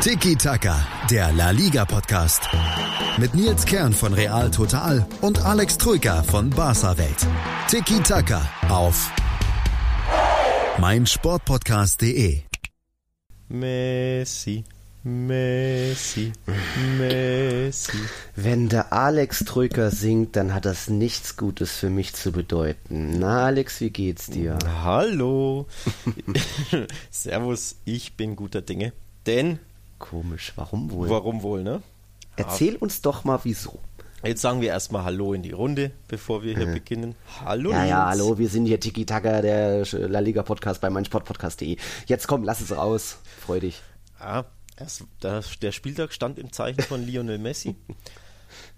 Tiki Taka, der La Liga Podcast. Mit Nils Kern von Real Total und Alex Troika von Barca Welt. Tiki Taka auf meinsportpodcast.de. Messi, Messi, Messi. Wenn der Alex Troika singt, dann hat das nichts Gutes für mich zu bedeuten. Na, Alex, wie geht's dir? Hallo. Servus, ich bin guter Dinge. Denn, Komisch, warum wohl? warum wohl, ne? Erzähl uns doch mal, wieso. Jetzt sagen wir erstmal Hallo in die Runde, bevor wir hier beginnen. Hallo, Ja, ja, hallo, wir sind hier Tiki Taka, der La Liga Podcast bei meinsportpodcast.de. Jetzt komm, lass es raus. Freu dich. Ja, erst, der, der Spieltag stand im Zeichen von Lionel Messi.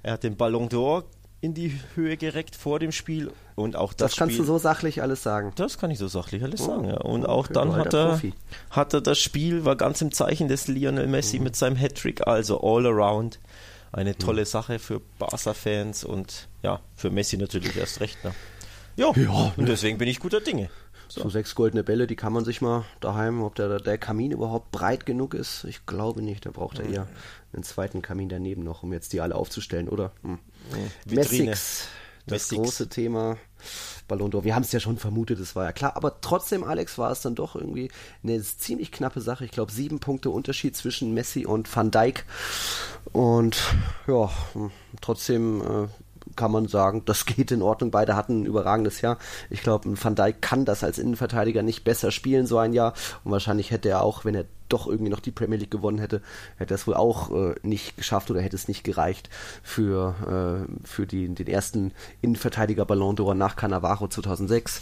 er hat den Ballon d'Or in die Höhe gereckt vor dem Spiel und auch das, Das, kannst Spiel, du so sachlich alles sagen. Das kann ich so sachlich alles sagen, ja. Und auch dann hat er, Profi. hat er das Spiel, war ganz im Zeichen des Lionel Messi Mhm. mit seinem Hattrick, also all around. Eine tolle Sache für Barca-Fans und ja, für Messi natürlich erst recht. Ne? Ja, Ja, und deswegen bin ich guter Dinge. So. sechs goldene Bälle, die kann man sich mal daheim, ob der, der Kamin überhaupt breit genug ist. Ich glaube nicht, da braucht er eher einen zweiten Kamin daneben noch, um jetzt die alle aufzustellen, oder? Hm. Vitrine. Messix, das Messix. große Thema. Ballon d'Or. Wir haben es ja schon vermutet, das war ja klar. Aber trotzdem, Alex, war es dann doch irgendwie eine ziemlich knappe Sache. Ich glaube, sieben Punkte Unterschied zwischen Messi und Van Dijk. Und ja, hm, trotzdem äh, kann man sagen, das geht in Ordnung. Beide hatten ein überragendes Jahr. Ich glaube, Van Dijk kann das als Innenverteidiger nicht besser spielen, so ein Jahr. Und wahrscheinlich hätte er auch, wenn er doch irgendwie noch die Premier League gewonnen hätte, hätte er es wohl auch äh, nicht geschafft oder hätte es nicht gereicht für, äh, für die, den ersten Innenverteidiger Ballon d'Or nach Cannavaro 2006.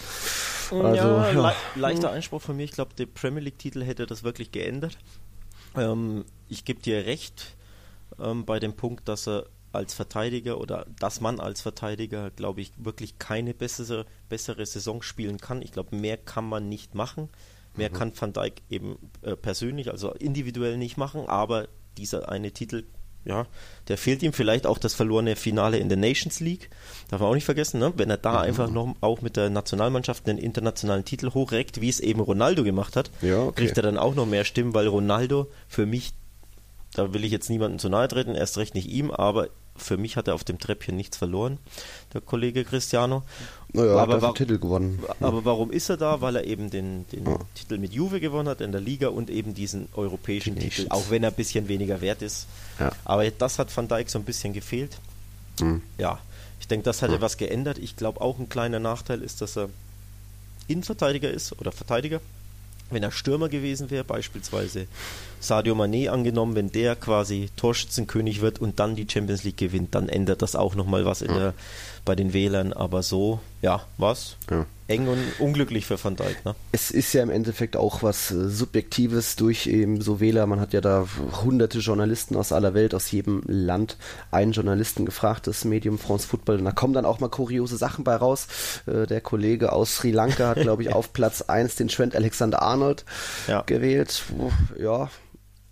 Also, ja, ja. Le leichter Einspruch von mir. Ich glaube, der Premier League-Titel hätte das wirklich geändert. Ähm, ich gebe dir recht ähm, bei dem Punkt, dass er als Verteidiger oder dass man als Verteidiger, glaube ich, wirklich keine bessere, bessere Saison spielen kann. Ich glaube, mehr kann man nicht machen. Mehr kann Van Dijk eben äh, persönlich, also individuell nicht machen, aber dieser eine Titel, ja, der fehlt ihm vielleicht auch das verlorene Finale in der Nations League. Darf man auch nicht vergessen, ne? wenn er da einfach noch auch mit der Nationalmannschaft einen internationalen Titel hochreckt, wie es eben Ronaldo gemacht hat, Ja, okay. kriegt er dann auch noch mehr Stimmen, weil Ronaldo für mich, da will ich jetzt niemandem zu nahe treten, erst recht nicht ihm, aber für mich hat er auf dem Treppchen nichts verloren, der Kollege Cristiano. Naja, aber hat wa- den Titel gewonnen. aber warum ist er da? Weil er eben den, den Titel mit Juve gewonnen hat in der Liga und eben diesen europäischen Die Titel, auch wenn er ein bisschen weniger wert ist. Ja. Aber das hat Van Dijk so ein bisschen gefehlt. Hm. Ja, ich denke, das hat er was geändert. Ich glaube, auch ein kleiner Nachteil ist, dass er Innenverteidiger ist oder Verteidiger. Wenn er Stürmer gewesen wäre, beispielsweise Sadio Mané angenommen, wenn der quasi Torschützenkönig wird und dann die Champions League gewinnt, dann ändert das auch nochmal was in der, bei den Wählern. Aber so, ja, was? Ja. Eng und unglücklich für Van Dijk, ne? Es ist ja im Endeffekt auch was äh, Subjektives durch eben so Wähler. Man hat ja da hunderte Journalisten aus aller Welt, aus jedem Land, einen Journalisten gefragt, das Medium France Football. Und da kommen dann auch mal kuriose Sachen bei raus. Äh, der Kollege aus Sri Lanka hat, glaube ich, auf Platz 1 den Trent Alexander Arnold Ja. gewählt. Ja,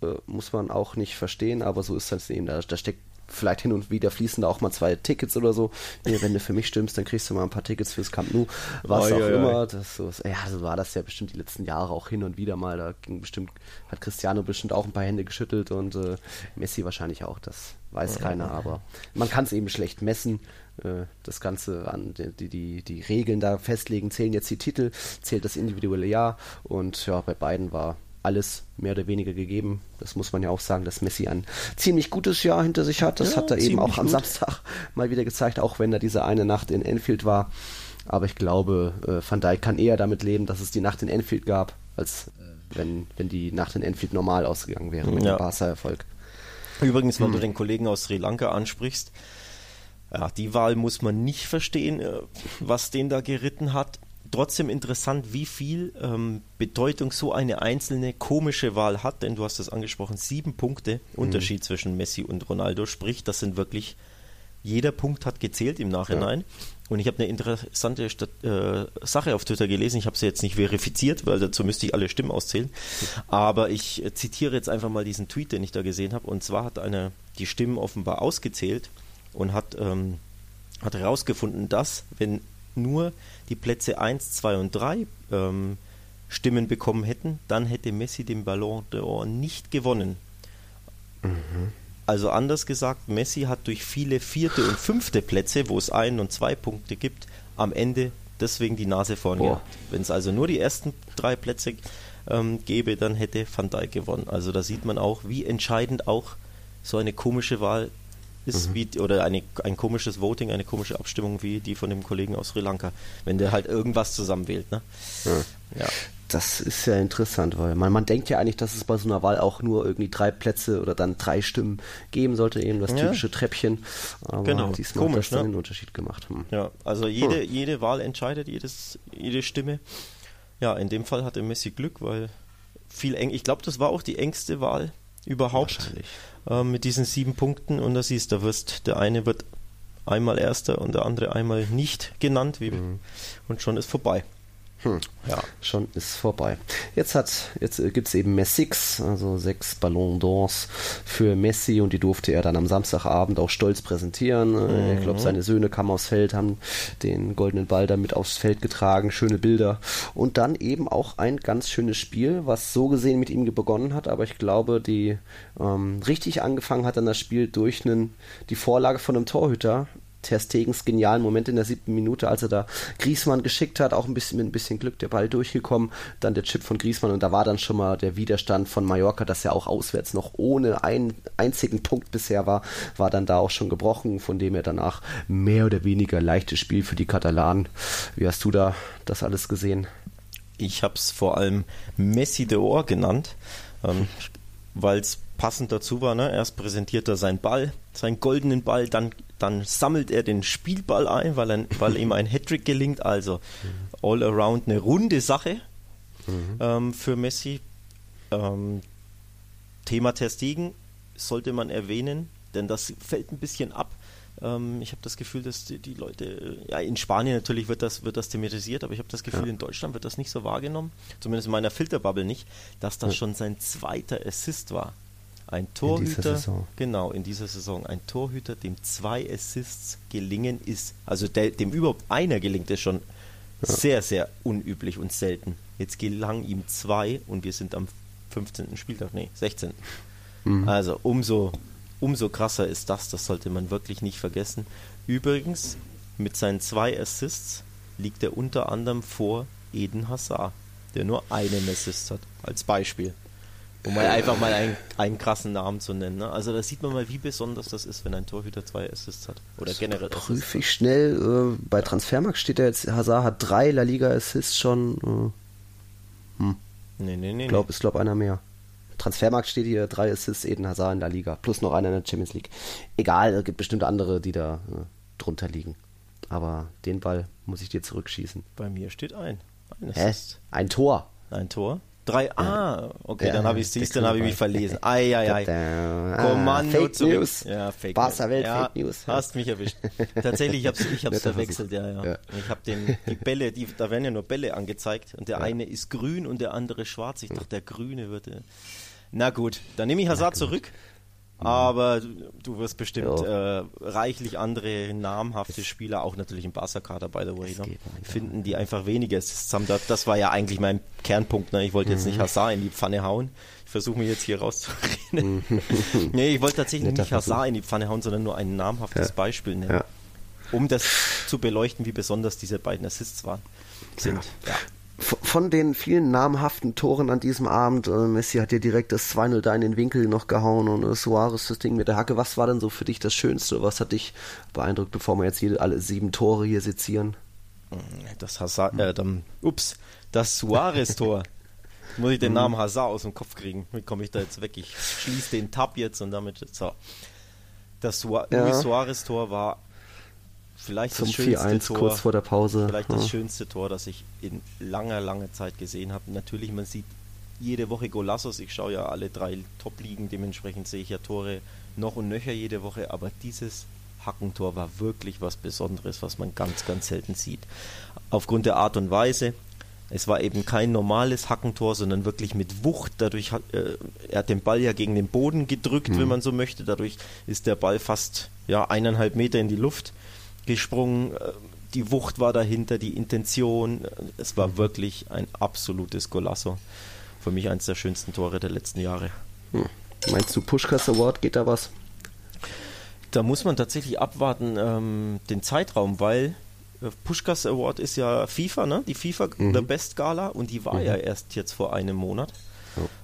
äh, muss man auch nicht verstehen, aber so ist das eben. Da, da steckt vielleicht hin und wieder fließen da auch mal zwei Tickets oder so. Nee, wenn du für mich stimmst, dann kriegst du mal ein paar Tickets fürs Camp Nou. Was Oi, auch oi, oi. immer. Das so, ja, so war das ja bestimmt die letzten Jahre auch hin und wieder mal. Da ging bestimmt, hat Cristiano bestimmt auch ein paar Hände geschüttelt und äh, Messi wahrscheinlich auch. Das weiß keiner, aber man kann es eben schlecht messen. Äh, das Ganze an die, die, die, die Regeln da festlegen, zählen jetzt die Titel, zählt das individuelle Jahr und ja, bei beiden war alles mehr oder weniger gegeben. Das muss man ja auch sagen, dass Messi ein ziemlich gutes Jahr hinter sich hat. Das Ja, hat er eben auch am gut. Samstag mal wieder gezeigt, auch wenn da diese eine Nacht in Enfield war. Aber ich glaube, äh, Van Dijk kann eher damit leben, dass es die Nacht in Enfield gab, als äh, wenn, wenn die Nacht in Enfield normal ausgegangen wäre mit Ja. dem Barca-Erfolg. Übrigens, Hm. wenn du den Kollegen aus Sri Lanka ansprichst, ja, die Wahl muss man nicht verstehen, äh, was den da geritten hat. Trotzdem interessant, wie viel ähm, Bedeutung so eine einzelne komische Wahl hat, denn du hast es angesprochen, sieben Punkte Unterschied zwischen Messi und Ronaldo, sprich, das sind wirklich, jeder Punkt hat gezählt im Nachhinein. Und ich habe eine interessante Stat äh, Sache auf Twitter gelesen, ich habe sie jetzt nicht verifiziert, weil dazu müsste ich alle Stimmen auszählen, aber ich äh, zitiere jetzt einfach mal diesen Tweet, den ich da gesehen habe, und zwar hat einer die Stimmen offenbar ausgezählt und hat, ähm, hat herausgefunden, dass wenn nur die Plätze 1, 2 und 3 ähm, Stimmen bekommen hätten, dann hätte Messi den Ballon d'Or nicht gewonnen. Also anders gesagt, Messi hat durch viele vierte und fünfte Plätze, wo es ein und zwei Punkte gibt, am Ende deswegen die Nase vorn Boah. gehabt. Wenn es also nur die ersten drei Plätze ähm, gäbe, dann hätte Van Dijk gewonnen. Also da sieht man auch, wie entscheidend auch so eine komische Wahl ist, wie, oder eine, ein komisches Voting, eine komische Abstimmung wie die von dem Kollegen aus Sri Lanka, wenn der halt irgendwas zusammenwählt. Ne? Ja. Das ist ja interessant, weil man, man denkt ja eigentlich, dass es bei so einer Wahl auch nur irgendwie drei Plätze oder dann drei Stimmen geben sollte, eben das Ja. typische Treppchen. Aber Genau. diesmal Komisch, hat das dann ne? den Unterschied gemacht. Hm. Ja, also jede, jede Wahl entscheidet, jedes, jede Stimme. Ja, in dem Fall hatte Messi Glück, weil viel eng. Ich glaube, das war auch die engste Wahl überhaupt Wahrscheinlich. Ähm, mit diesen sieben Punkten. Und da siehst du, da wirst, der eine wird einmal Erster und der andere einmal nicht genannt, wie, und schon ist vorbei. Hm. Ja. Schon ist vorbei. Jetzt hat, jetzt äh, gibt's eben Messix, also sechs Ballon d'Ors für Messi und die durfte er dann am Samstagabend auch stolz präsentieren. Äh, Ich Mhm. glaube, seine Söhne kamen aufs Feld, haben den goldenen Ball damit aufs Feld getragen, schöne Bilder und dann eben auch ein ganz schönes Spiel, was so gesehen mit ihm begonnen hat, aber ich glaube, die ähm, richtig angefangen hat dann das Spiel durch einen, die Vorlage von einem Torhüter, Ter Stegens genialen Moment in der siebten Minute, als er da Griesmann geschickt hat, auch ein bisschen mit ein bisschen Glück der Ball durchgekommen, dann der Chip von Griesmann und da war dann schon mal der Widerstand von Mallorca, das ja auch auswärts noch ohne einen einzigen Punkt bisher war, war dann da auch schon gebrochen, von dem er danach mehr oder weniger leichtes Spiel für die Katalanen. Wie hast du da das alles gesehen? Ich habe es vor allem Messi de Ohr genannt, ähm, weil es passend dazu war. Ne? Erst präsentiert er seinen Ball, seinen goldenen Ball, dann, dann sammelt er den Spielball ein, weil, er, weil ihm ein Hattrick gelingt. Also all around eine runde Sache ähm, für Messi. Ähm, Thema Ter Stegen sollte man erwähnen, denn das fällt ein bisschen ab. Ähm, ich habe das Gefühl, dass die, die Leute, äh, ja, in Spanien natürlich wird das, wird das thematisiert, aber ich habe das Gefühl, in Deutschland wird das nicht so wahrgenommen, zumindest in meiner Filterbubble nicht, dass das schon sein zweiter Assist war. Ein Torhüter, Saison. genau, in dieser Saison, ein Torhüter, dem zwei Assists gelingen ist, also der, dem überhaupt einer gelingt, ist schon sehr, sehr unüblich und selten. Jetzt gelang ihm zwei und wir sind am 15. Spieltag, nee, 16. Also umso, umso krasser ist das, das sollte man wirklich nicht vergessen. Übrigens, mit seinen zwei Assists liegt er unter anderem vor Eden Hazard, der nur einen Assist hat, als Beispiel. Um mal einfach mal einen, einen krassen Namen zu nennen. Ne? Also da sieht man mal, wie besonders das ist, wenn ein Torhüter zwei Assists hat. Oder generell Assists. Prüfe ich schnell. Äh, bei Transfermarkt steht er jetzt, Hazard hat drei La Liga Assists schon. Nee, nee, nee. Ich nee. glaube, ist glaub einer mehr. Transfermarkt steht hier drei Assists Eden Hazard in der Liga. Plus noch einer in der Champions League. Egal, es gibt bestimmt andere, die da äh, drunter liegen. Aber den Ball muss ich dir zurückschießen. Bei mir steht ein. Ein Hä? Ein Tor. Ein Tor. Drei. Ah, okay, Ja, dann habe ich siehst, dann habe ich mich verlesen. Ei, ei, ei. Kommando Ah, Fake zurück. News. Ja, Fake News. Welt, ja, Fake News. Hast mich erwischt. Tatsächlich, ich habe es ich hab's verwechselt, ja, ja. Ja. Ich habe den die Bälle, die, da werden ja nur Bälle angezeigt und der eine ist grün und der andere schwarz. Ich dachte, der grüne wird. äh, Na gut, dann nehme ich Hazard zurück. Aber du- wirst bestimmt äh, reichlich andere namhafte Spieler, auch natürlich im Barca-Kader, by the way, ne, finden, die einfach weniger Assists haben. Das, war ja eigentlich mein Kernpunkt. Ne? Ich wollte jetzt Mhm. nicht Hazard in die Pfanne hauen. Ich versuche mich jetzt hier rauszureden. nee, ich wollte tatsächlich Netter nicht Hazard in die Pfanne hauen, sondern nur ein namhaftes Ja. Beispiel nennen. Ja. Um das zu beleuchten, wie besonders diese beiden Assists waren, sind. Ja. Von den vielen namhaften Toren an diesem Abend, äh, Messi hat ja direkt das 2-0 da in den Winkel noch gehauen und äh, Suarez das Ding mit der Hacke. Was war denn so für dich das Schönste? Was hat dich beeindruckt, bevor wir jetzt jede, alle sieben Tore hier sezieren? Das Hazard, äh, dann, ups, das Suarez-Tor. Muss ich den Mhm. Namen Hazard aus dem Kopf kriegen? Wie komme ich da jetzt weg? Ich schließe den Tab jetzt und damit so. Das Sua Ja. Luis Suarez-Tor war vielleicht Zum das schönste 4-1 Tor. kurz vor der Pause. Vielleicht das Ja. schönste Tor, das ich in langer, langer Zeit gesehen habe. Natürlich, man sieht jede Woche Golassos. Ich schaue ja alle drei Top-Ligen, dementsprechend sehe ich ja Tore noch und nöcher jede Woche. Aber dieses Hackentor war wirklich was Besonderes, was man ganz, ganz selten sieht. Aufgrund der Art und Weise. Es war eben kein normales Hackentor, sondern wirklich mit Wucht. Dadurch hat äh, er hat den Ball ja gegen den Boden gedrückt, wenn man so möchte. Dadurch ist der Ball fast ja eineinhalb Meter in die Luft gesprungen. Äh, Die Wucht war dahinter, die Intention. Äh, Es war wirklich ein absolutes Golasso. Für mich eines der schönsten Tore der letzten Jahre. Meinst du Pushkas Award, geht da was? Da muss man tatsächlich abwarten, ähm, den Zeitraum, weil äh, Pushkas Award ist ja FIFA, ne? Die FIFA mhm. The Best Gala und die war mhm. ja erst jetzt vor einem Monat.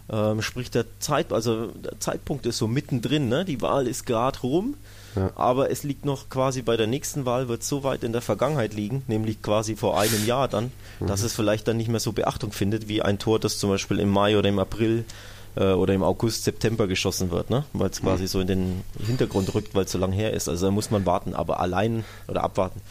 Ja. Ähm, sprich, der Zeit, also der Zeitpunkt ist so mittendrin, ne? Die Wahl ist gerade rum. Ja. Aber es liegt noch quasi bei der nächsten Wahl, wird so weit in der Vergangenheit liegen, nämlich quasi vor einem Jahr dann, mhm. dass es vielleicht dann nicht mehr so Beachtung findet, wie ein Tor, das zum Beispiel im Mai oder im April äh, oder im August, September geschossen wird, ne? weil es mhm. quasi so in den Hintergrund rückt, weil es so lang her ist. Also da muss man warten, aber allein oder abwarten.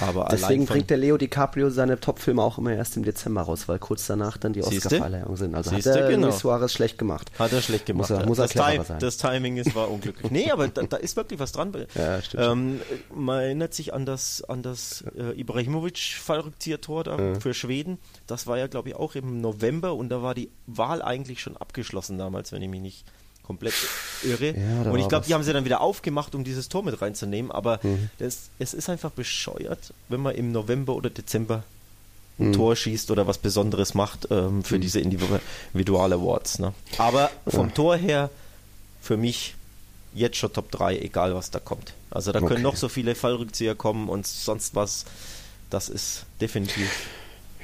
Aber Deswegen bringt der Leo DiCaprio seine Top-Filme auch immer erst im Dezember raus, weil kurz danach dann die Oscar-Verleihungen sind. Also Siehste, hat er genau. Suarez schlecht gemacht. Hat er schlecht gemacht. Muss er, muss er das, Time, sein. das Timing ist, war unglücklich. nee, aber da, da, ist wirklich was dran. Ja, stimmt. Ähm, man erinnert sich an das, an das äh, Ibrahimovic-Fallrückzieher-Tor da ja. für Schweden. Das war ja, glaube ich, auch im November und da war die Wahl eigentlich schon abgeschlossen damals, wenn ich mich nicht komplett irre. Ja, und ich glaube, die haben sie dann wieder aufgemacht, um dieses Tor mit reinzunehmen. Aber mhm. das, es ist einfach bescheuert, wenn man im November oder Dezember ein mhm. Tor schießt oder was Besonderes macht ähm, für mhm. diese Individual Awards. Ne? Aber vom ja. Tor her für mich jetzt schon Top 3, egal was da kommt. Also da können okay. noch so viele Fallrückzieher kommen und sonst was. Das ist definitiv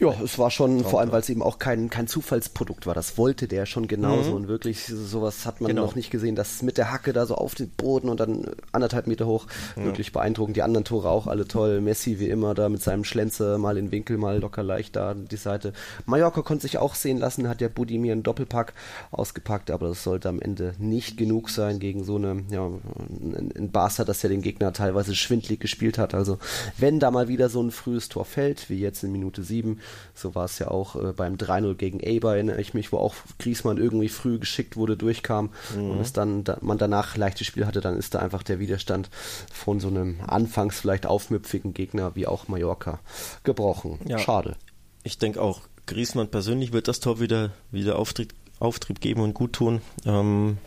ja, es war schon, vor allem, weil es eben auch kein, kein Zufallsprodukt war. Das wollte der schon genauso. Mhm. Und wirklich, sowas hat man genau. noch nicht gesehen, dass mit der Hacke da so auf den Boden und dann anderthalb Meter hoch. Ja. Wirklich beeindruckend. Die anderen Tore auch alle toll. Messi wie immer da mit seinem Schlenzer, mal in Winkel, mal locker leicht da die Seite. Mallorca konnte sich auch sehen lassen, hat ja Budimir einen Doppelpack ausgepackt, aber das sollte am Ende nicht genug sein gegen so eine, ja, ein Barca, das ja den Gegner teilweise schwindlig gespielt hat. Also, wenn da mal wieder so ein frühes Tor fällt, wie jetzt in Minute sieben, so war es ja auch äh, beim 3-0 gegen Eber, erinnere ich mich, wo auch Griesmann irgendwie früh geschickt wurde, durchkam mhm. und es dann da, man danach leichtes Spiel hatte, dann ist da einfach der Widerstand von so einem anfangs vielleicht aufmüpfigen Gegner wie auch Mallorca gebrochen. Ja. Schade. Ich denke auch, Griesmann persönlich wird das Tor wieder, wieder Auftrieb, Auftrieb geben und gut tun. Ähm,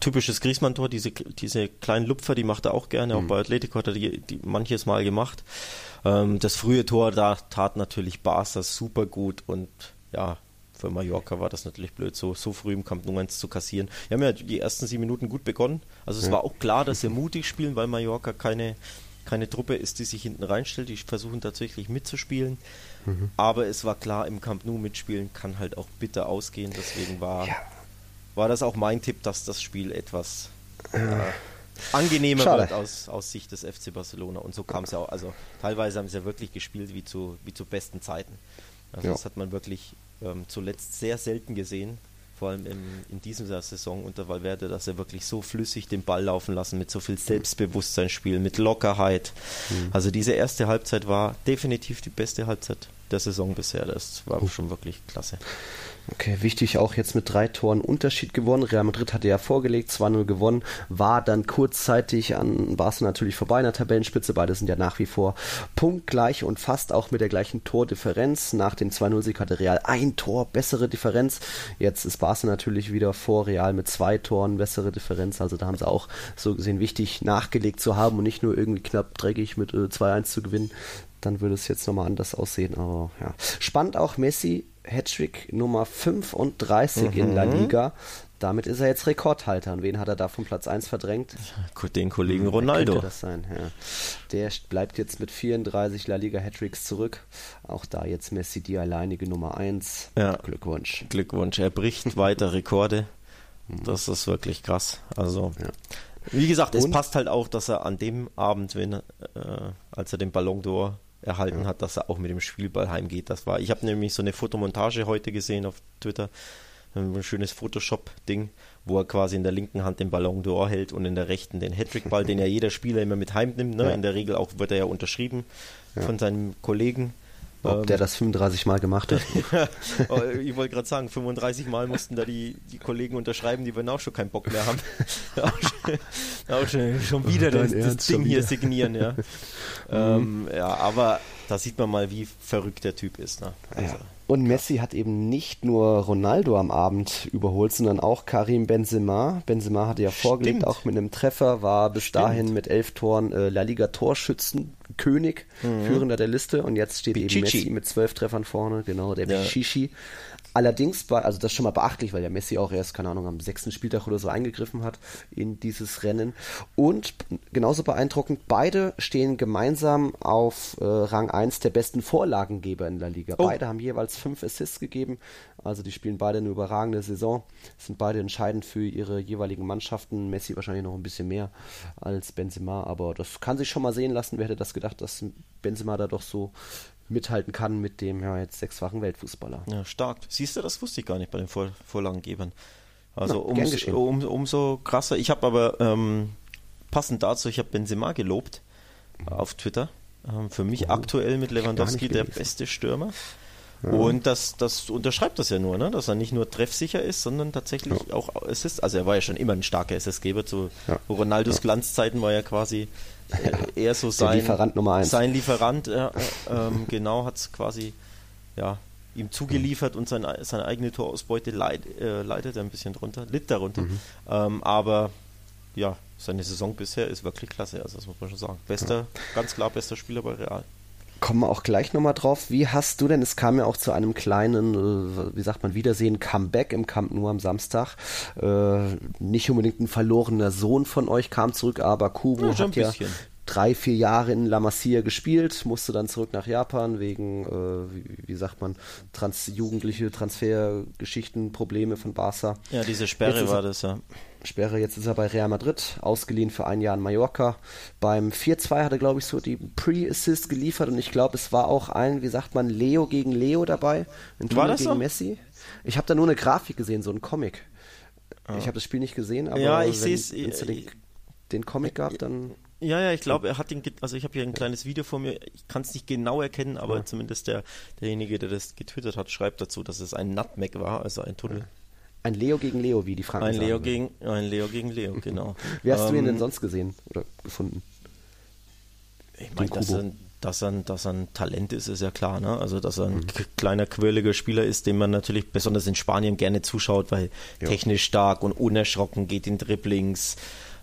typisches Griesmann-Tor, diese, diese kleinen Lupfer, die macht er auch gerne. Mhm. Auch bei Atletico hat er die, die manches Mal gemacht. Ähm, das frühe Tor, da tat natürlich Barca super gut und ja, für Mallorca war das natürlich blöd, so, so früh im Camp Nou 1 zu kassieren. Wir haben ja die ersten sieben Minuten gut begonnen. Also es ja. war auch klar, dass sie mutig spielen, weil Mallorca keine, keine Truppe ist, die sich hinten reinstellt. Die versuchen tatsächlich mitzuspielen. Mhm. Aber es war klar, im Camp Nou mitspielen kann halt auch bitter ausgehen. Deswegen war, ja. war das auch mein Tipp, dass das Spiel etwas äh, angenehmer Schade. wird aus, aus Sicht des FC Barcelona. Und so kam es ja auch. Also teilweise haben sie ja wirklich gespielt wie zu, wie zu besten Zeiten. Also ja. das hat man wirklich ähm, zuletzt sehr selten gesehen. Vor allem im, in dieser Saison unter Valverde, dass er wirklich so flüssig den Ball laufen lassen, mit so viel Selbstbewusstsein spielen, mit Lockerheit. Mhm. Also diese erste Halbzeit war definitiv die beste Halbzeit der Saison bisher. Das war schon wirklich klasse. Okay, wichtig auch jetzt mit drei Toren Unterschied gewonnen. Real Madrid hatte ja vorgelegt, 2-0 gewonnen, war dann kurzzeitig an Barca natürlich vorbei in der Tabellenspitze. Beide sind ja nach wie vor punktgleich und fast auch mit der gleichen Tordifferenz. Nach dem 2-0-Sieg hatte Real ein Tor, bessere Differenz. Jetzt ist Barca natürlich wieder vor Real mit zwei Toren, bessere Differenz. Also da haben sie auch so gesehen wichtig nachgelegt zu haben und nicht nur irgendwie knapp dreckig mit äh, 2-1 zu gewinnen dann würde es jetzt nochmal anders aussehen. Aber ja. Spannend auch Messi, Hattrick Nummer 35 mhm. in La mhm. Liga. Damit ist er jetzt Rekordhalter. Und wen hat er da von Platz 1 verdrängt? Den Kollegen hm, Ronaldo. Könnte das sein, ja. Der bleibt jetzt mit 34 La Liga Hattricks zurück. Auch da jetzt Messi die alleinige Nummer 1. Ja. Glückwunsch. Glückwunsch. Er bricht weiter Rekorde. Hm. Das ist wirklich krass. Also, ja. wie gesagt, Und? es passt halt auch, dass er an dem Abend, wenn, äh, als er den Ballon d'Or erhalten ja. hat, dass er auch mit dem Spielball heimgeht. Das war, ich habe nämlich so eine Fotomontage heute gesehen auf Twitter, ein schönes Photoshop-Ding, wo er quasi in der linken Hand den Ballon d'Or hält und in der rechten den Hattrick-Ball, den ja jeder Spieler immer mit heimnimmt. Ne? Ja. In der Regel auch wird er ja unterschrieben ja. von seinem Kollegen. Ob ähm, der das 35 Mal gemacht hat. Oh, ich wollte gerade sagen, 35 Mal mussten da die, die Kollegen unterschreiben, die würden auch schon keinen Bock mehr haben. auch schon, schon wieder das, das Ding hier signieren, ja. ähm, ja, aber da sieht man mal, wie verrückt der Typ ist. Ne? Also. Ja. Und Messi hat eben nicht nur Ronaldo am Abend überholt, sondern auch Karim Benzema. Benzema hatte ja vorgelegt, Stimmt. auch mit einem Treffer, war bis Stimmt. dahin mit elf Toren äh, La Liga Torschützen König, mhm. Führender der Liste und jetzt steht Pichichi. eben Messi mit zwölf Treffern vorne, genau, der Ja. Pichichi. Allerdings war, also das ist schon mal beachtlich, weil der Messi auch erst, keine Ahnung, am sechsten Spieltag oder so eingegriffen hat in dieses Rennen. Und genauso beeindruckend, beide stehen gemeinsam auf äh, Rang 1 der besten Vorlagengeber in der Liga. Oh. Beide haben jeweils fünf Assists gegeben. Also die spielen beide eine überragende Saison, sind beide entscheidend für ihre jeweiligen Mannschaften. Messi wahrscheinlich noch ein bisschen mehr als Benzema, aber das kann sich schon mal sehen lassen. Wer hätte das gedacht, dass Benzema da doch so mithalten kann mit dem ja jetzt sechsfachen Weltfußballer. Ja, stark. Siehst du, das wusste ich gar nicht bei den Vor Vorlagengebern. Also Na, umso, um, umso krasser. Ich habe aber ähm, passend dazu, ich habe Benzema gelobt auf Twitter. Ähm, für mich Oh, aktuell mit Lewandowski der beste Stürmer. Und das, das unterschreibt das ja nur, ne? dass er nicht nur treffsicher ist, sondern tatsächlich auch Assist. Also er war ja schon immer ein starker Assistgeber. Zu Ja. Ronaldos Glanzzeiten war ja quasi äh, eher so sein Lieferant Nummer eins. Sein Lieferant, ja, äh, ähm, genau, hat es quasi ja, ihm zugeliefert und sein, seine eigene Torausbeute leid, äh, leidet er ein bisschen drunter, litt darunter. Mhm. Ähm, aber ja, seine Saison bisher ist wirklich klasse, also das muss man schon sagen. Bester, ganz klar bester Spieler bei Real. Kommen wir auch gleich nochmal drauf. Wie hast du denn, es kam ja auch zu einem kleinen, äh, wie sagt man, Wiedersehen, Comeback im Camp nur am Samstag. Äh, nicht unbedingt ein verlorener Sohn von euch kam zurück, aber Kubo Ja, hat ja. Drei, vier Jahre in La Masia gespielt, musste dann zurück nach Japan wegen, äh, wie, wie sagt man, trans jugendliche Transfergeschichten, Probleme von Barca. Ja, diese Sperre war das ja. Sperre, jetzt ist er bei Real Madrid, ausgeliehen für ein Jahr in Mallorca. Beim 4-2 hat er, glaube ich, so die Pre-Assist geliefert und ich glaube, es war auch ein, wie sagt man, Leo gegen Leo dabei. Ein War das gegen so? Messi. Ich habe da nur eine Grafik gesehen, so ein Comic. Ich habe das Spiel nicht gesehen, aber Ja, ich wenn es da den, äh, den Comic gab, dann Ja, ja, ich glaube, er hat den, also ich habe hier ein kleines Video vor mir, ich kann es nicht genau erkennen, aber Ja. zumindest der, derjenige, der das getwittert hat, schreibt dazu, dass es ein Nutmeg war, also ein Tunnel. ein Leo gegen Leo, wie die Franken Ein Leo gegen, ein Leo gegen Leo, genau. Wie hast du ihn Ähm, denn sonst gesehen oder gefunden? Ich meine, dass er, dass, er, ein- dass er ein Talent ist, ist ja klar. Ne? Also, dass er Mhm. ein k- kleiner, quirliger Spieler ist, dem man natürlich besonders in Spanien gerne zuschaut, weil Ja. technisch stark und unerschrocken geht in Dribblings.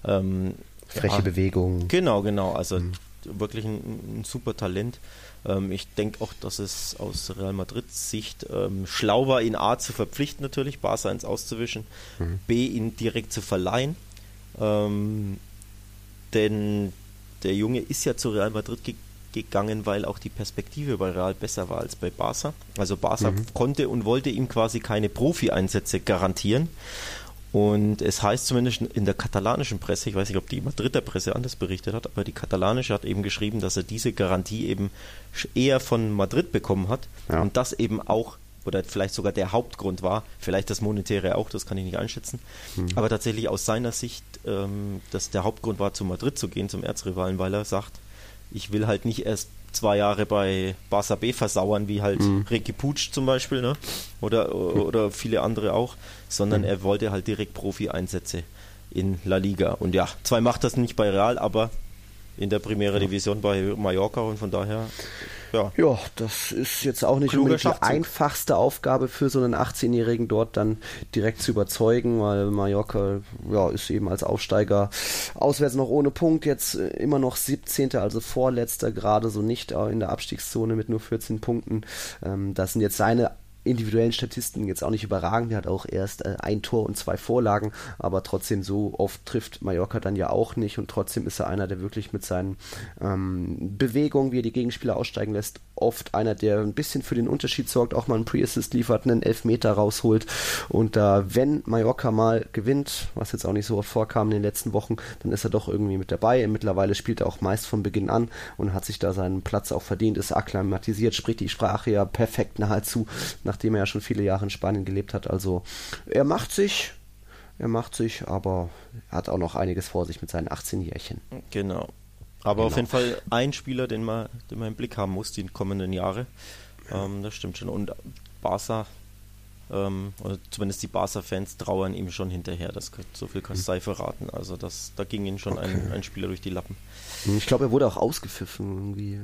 Ähm, Freche ja, Bewegung. Genau, genau. Also Mhm. wirklich ein, ein super Talent. Ähm, ich denke auch, dass es aus Real Madrids Sicht ähm, schlau war, ihn A zu verpflichten natürlich, Barca ins auszuwischen, Mhm. B ihn direkt zu verleihen. Ähm, denn der Junge ist ja zu Real Madrid ge gegangen, weil auch die Perspektive bei Real besser war als bei Barca. Also Barca konnte und wollte ihm quasi keine Profi-Einsätze garantieren. Und es heißt zumindest in der katalanischen Presse, ich weiß nicht, ob die Madrider Presse anders berichtet hat, aber die katalanische hat eben geschrieben, dass er diese Garantie eben eher von Madrid bekommen hat Ja. und das eben auch oder vielleicht sogar der Hauptgrund war, vielleicht das Monetäre auch, das kann ich nicht einschätzen, aber tatsächlich aus seiner Sicht, ähm, dass der Hauptgrund war, zu Madrid zu gehen, zum Erzrivalen, weil er sagt, ich will halt nicht erst zwei Jahre bei Barca B versauern, wie halt Ricky Puig zum Beispiel, ne? oder, oder viele andere auch, sondern er wollte halt direkt Profi-Einsätze in La Liga. Und ja, zwar macht das nicht bei Real, aber in der Primera Division bei Mallorca und von daher, ja. Ja, das ist jetzt auch nicht unbedingt die einfachste Aufgabe für so einen 18-Jährigen dort dann direkt zu überzeugen, weil Mallorca ja, ist eben als Aufsteiger auswärts noch ohne Punkt, jetzt äh, immer noch 17., also vorletzter, gerade so nicht äh, in der Abstiegszone mit nur 14 Punkten. Ähm, das sind jetzt seine individuellen Statisten jetzt auch nicht überragend. Er hat auch erst äh, ein Tor und zwei Vorlagen, aber trotzdem so oft trifft Mallorca dann ja auch nicht und trotzdem ist er einer, der wirklich mit seinen ähm, Bewegungen, wie er die Gegenspieler aussteigen lässt, oft einer, der ein bisschen für den Unterschied sorgt, auch mal einen Pre-Assist liefert, einen Elfmeter rausholt und da, wenn Mallorca mal gewinnt, was jetzt auch nicht so oft vorkam in den letzten Wochen, dann ist er doch irgendwie mit dabei. Mittlerweile spielt er auch meist von Beginn an und hat sich da seinen Platz auch verdient, ist akklimatisiert, spricht die Sprache ja perfekt nahezu, nachdem er ja schon viele Jahre in Spanien gelebt hat. Also er macht sich, er macht sich, aber er hat auch noch einiges vor sich mit seinen 18 Jährchen. Genau. Aber auf Genau. jeden Fall ein Spieler, den man, den man im Blick haben muss, die kommenden Jahre. Ähm, das stimmt schon. Und Barca Ähm, oder zumindest die Barca-Fans trauern ihm schon hinterher. Das, so viel kann Mhm. sei verraten. Also das, da ging ihm schon ein, ein Spieler durch die Lappen. Ich glaube, er wurde auch ausgepfiffen irgendwie.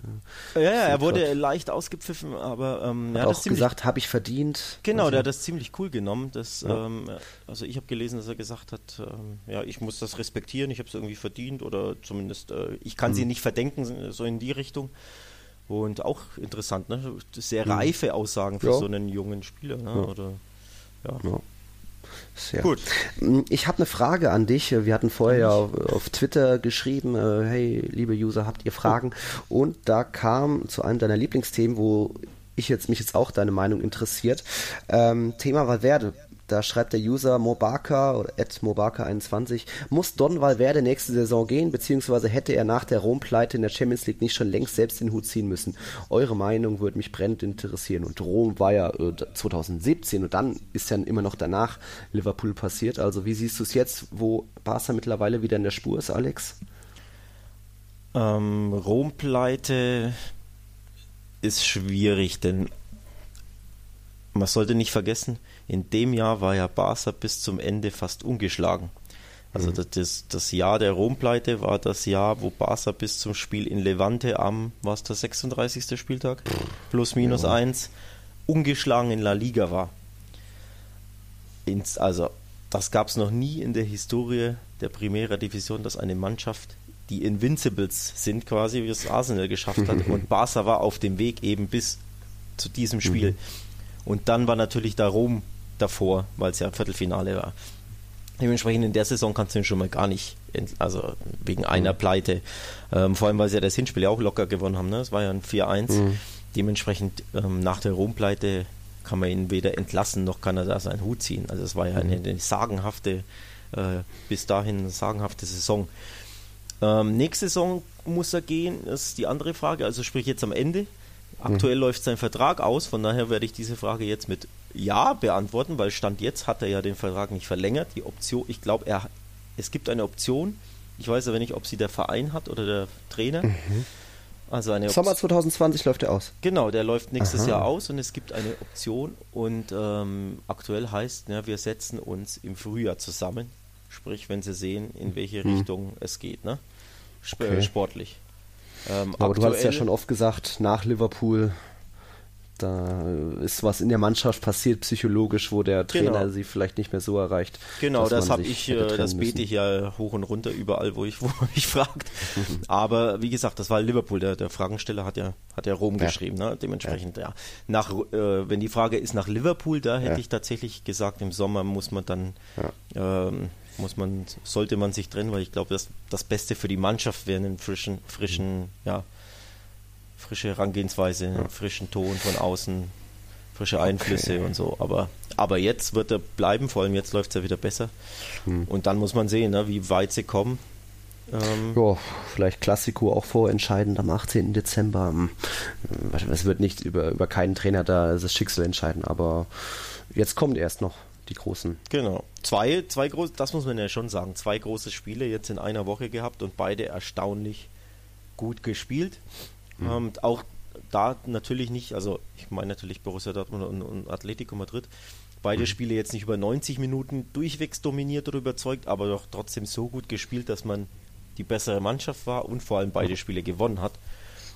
Ja, ja, er Grad- wurde leicht ausgepfiffen, aber ähm, Hat ja, das auch ziemlich gesagt, habe ich verdient. Genau, Also, der hat das ziemlich cool genommen. Das, Ja. ähm, also ich habe gelesen, dass er gesagt hat, ähm, ja, ich muss das respektieren, ich habe es irgendwie verdient oder zumindest, äh, ich kann Mhm. sie nicht verdenken, so in die Richtung. Und auch interessant, ne? Sehr Mhm. reife Aussagen für Ja. so einen jungen Spieler. Ne? Ja. Oder, ja. Ja. Sehr. Gut. Ich habe eine Frage an dich. Wir hatten vorher ja auf, Twitter geschrieben, äh, hey, liebe User, habt ihr Fragen? Und da kam zu einem deiner Lieblingsthemen, wo ich jetzt mich jetzt auch deine Meinung interessiert. Ähm, Thema Valverde. Da schreibt der User Mobaka oder Mobaka21, muss Don Valverde nächste Saison gehen, beziehungsweise hätte er nach der Rom-Pleite in der Champions League nicht schon längst selbst den Hut ziehen müssen? Eure Meinung würde mich brennend interessieren. Und Rom war ja äh, 2017 und dann ist ja immer noch danach Liverpool passiert. Also wie siehst du es jetzt, wo Barca mittlerweile wieder in der Spur ist, Alex? Ähm, Rom-Pleite ist schwierig, denn man sollte nicht vergessen, in dem Jahr war ja Barca bis zum Ende fast ungeschlagen. Also das, das, das Jahr der Rom-Pleite war das Jahr, wo Barca bis zum Spiel in Levante am, war es der 36. Spieltag, plus minus eins, ungeschlagen in La Liga war. Ins, also das gab es noch nie in der Historie der Primera Division, dass eine Mannschaft, die Invincibles sind quasi, wie es Arsenal geschafft hat, und Barca war auf dem Weg eben bis zu diesem Spiel. Und dann war natürlich da Rom davor, weil es ja Viertelfinale war. Dementsprechend in der Saison kannst du ihn schon mal gar nicht, also wegen einer Pleite, ähm, vor allem weil sie ja das Hinspiel ja auch locker gewonnen haben, ne? es war ja ein 4-1. Dementsprechend ähm, nach der Rom-Pleite kann man ihn weder entlassen, noch kann er da seinen Hut ziehen. Also es war ja eine, eine sagenhafte, äh, bis dahin eine sagenhafte Saison. Ähm, nächste Saison muss er gehen, ist die andere Frage, also sprich jetzt am Ende. Aktuell läuft sein Vertrag aus, von daher werde ich diese Frage jetzt mit Ja beantworten, weil Stand jetzt hat er ja den Vertrag nicht verlängert. Die Option, ich glaube, er, es gibt eine Option, ich weiß aber nicht, ob sie der Verein hat oder der Trainer. Also eine Sommer Option. 2020 läuft er aus. Genau, der läuft nächstes Aha. Jahr aus und es gibt eine Option und ähm, aktuell heißt, ja, wir setzen uns im Frühjahr zusammen, sprich, wenn sie sehen, in welche Richtung es geht, ne? Sp Okay. Sportlich. Ähm, Aber du hast ja aktuell- schon oft gesagt, nach Liverpool, da ist was in der Mannschaft passiert, psychologisch, wo der Trainer Genau. sie vielleicht nicht mehr so erreicht. Genau, das habe ich, äh, das bete ich ja hoch und runter überall, wo ich, wo mich fragt. Aber wie gesagt, das war Liverpool. Der, der Fragensteller hat ja, hat ja Rom Ja. geschrieben. Ne? Dementsprechend, ja. Nach, äh, wenn die Frage ist nach Liverpool, da hätte Ja. ich tatsächlich gesagt, im Sommer muss man dann, ähm, muss man, sollte man sich trennen, weil ich glaube, das, das Beste für die Mannschaft wäre einen frischen, frischen, ja, frische Herangehensweise, einen frischen Ton von außen, frische Einflüsse und so. Aber, aber jetzt wird er bleiben, vor allem jetzt läuft es ja wieder besser. Hm. Und dann muss man sehen, ne, wie weit sie kommen. Ähm, Ja, vielleicht Klassiko auch vorentscheidend am 18. Dezember. Hm, Es wird nicht über, über keinen Trainer da das Schicksal entscheiden, aber jetzt kommt erst noch die großen. Genau. Zwei, zwei große, das muss man ja schon sagen, zwei große Spiele jetzt in einer Woche gehabt und beide erstaunlich gut gespielt. Ähm, auch da natürlich nicht, also ich meine natürlich Borussia Dortmund und, und Atletico Madrid, beide Spiele jetzt nicht über 90 Minuten durchwegs dominiert oder überzeugt, aber doch trotzdem so gut gespielt, dass man die bessere Mannschaft war und vor allem beide Spiele gewonnen hat.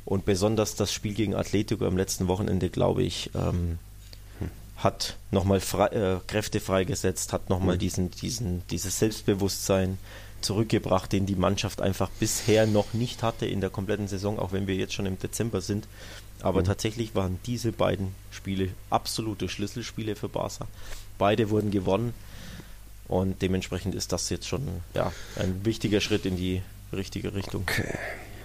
Und besonders das Spiel gegen Atletico am letzten Wochenende, glaube ich, ähm, hat nochmal frei, äh, Kräfte freigesetzt, hat nochmal diesen, diesen, dieses Selbstbewusstsein zurückgebracht, den die Mannschaft einfach bisher noch nicht hatte in der kompletten Saison, auch wenn wir jetzt schon im Dezember sind. Aber tatsächlich waren diese beiden Spiele absolute Schlüsselspiele für Barca. Beide wurden gewonnen und dementsprechend ist das jetzt schon ja, ein wichtiger Schritt in die richtige Richtung. Okay.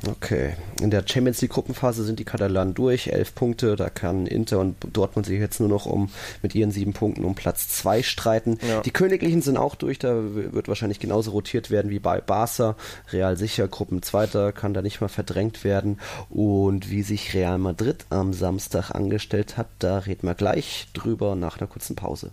Okay. In der Champions League Gruppenphase sind die Katalanen durch, elf Punkte. Da kann Inter und Dortmund sich jetzt nur noch um mit ihren sieben Punkten um Platz zwei streiten. Ja. Die Königlichen sind auch durch. Da wird wahrscheinlich genauso rotiert werden wie bei Barca. Real sicher Gruppenzweiter kann da nicht mal verdrängt werden. Und wie sich Real Madrid am Samstag angestellt hat, da reden wir gleich drüber nach einer kurzen Pause.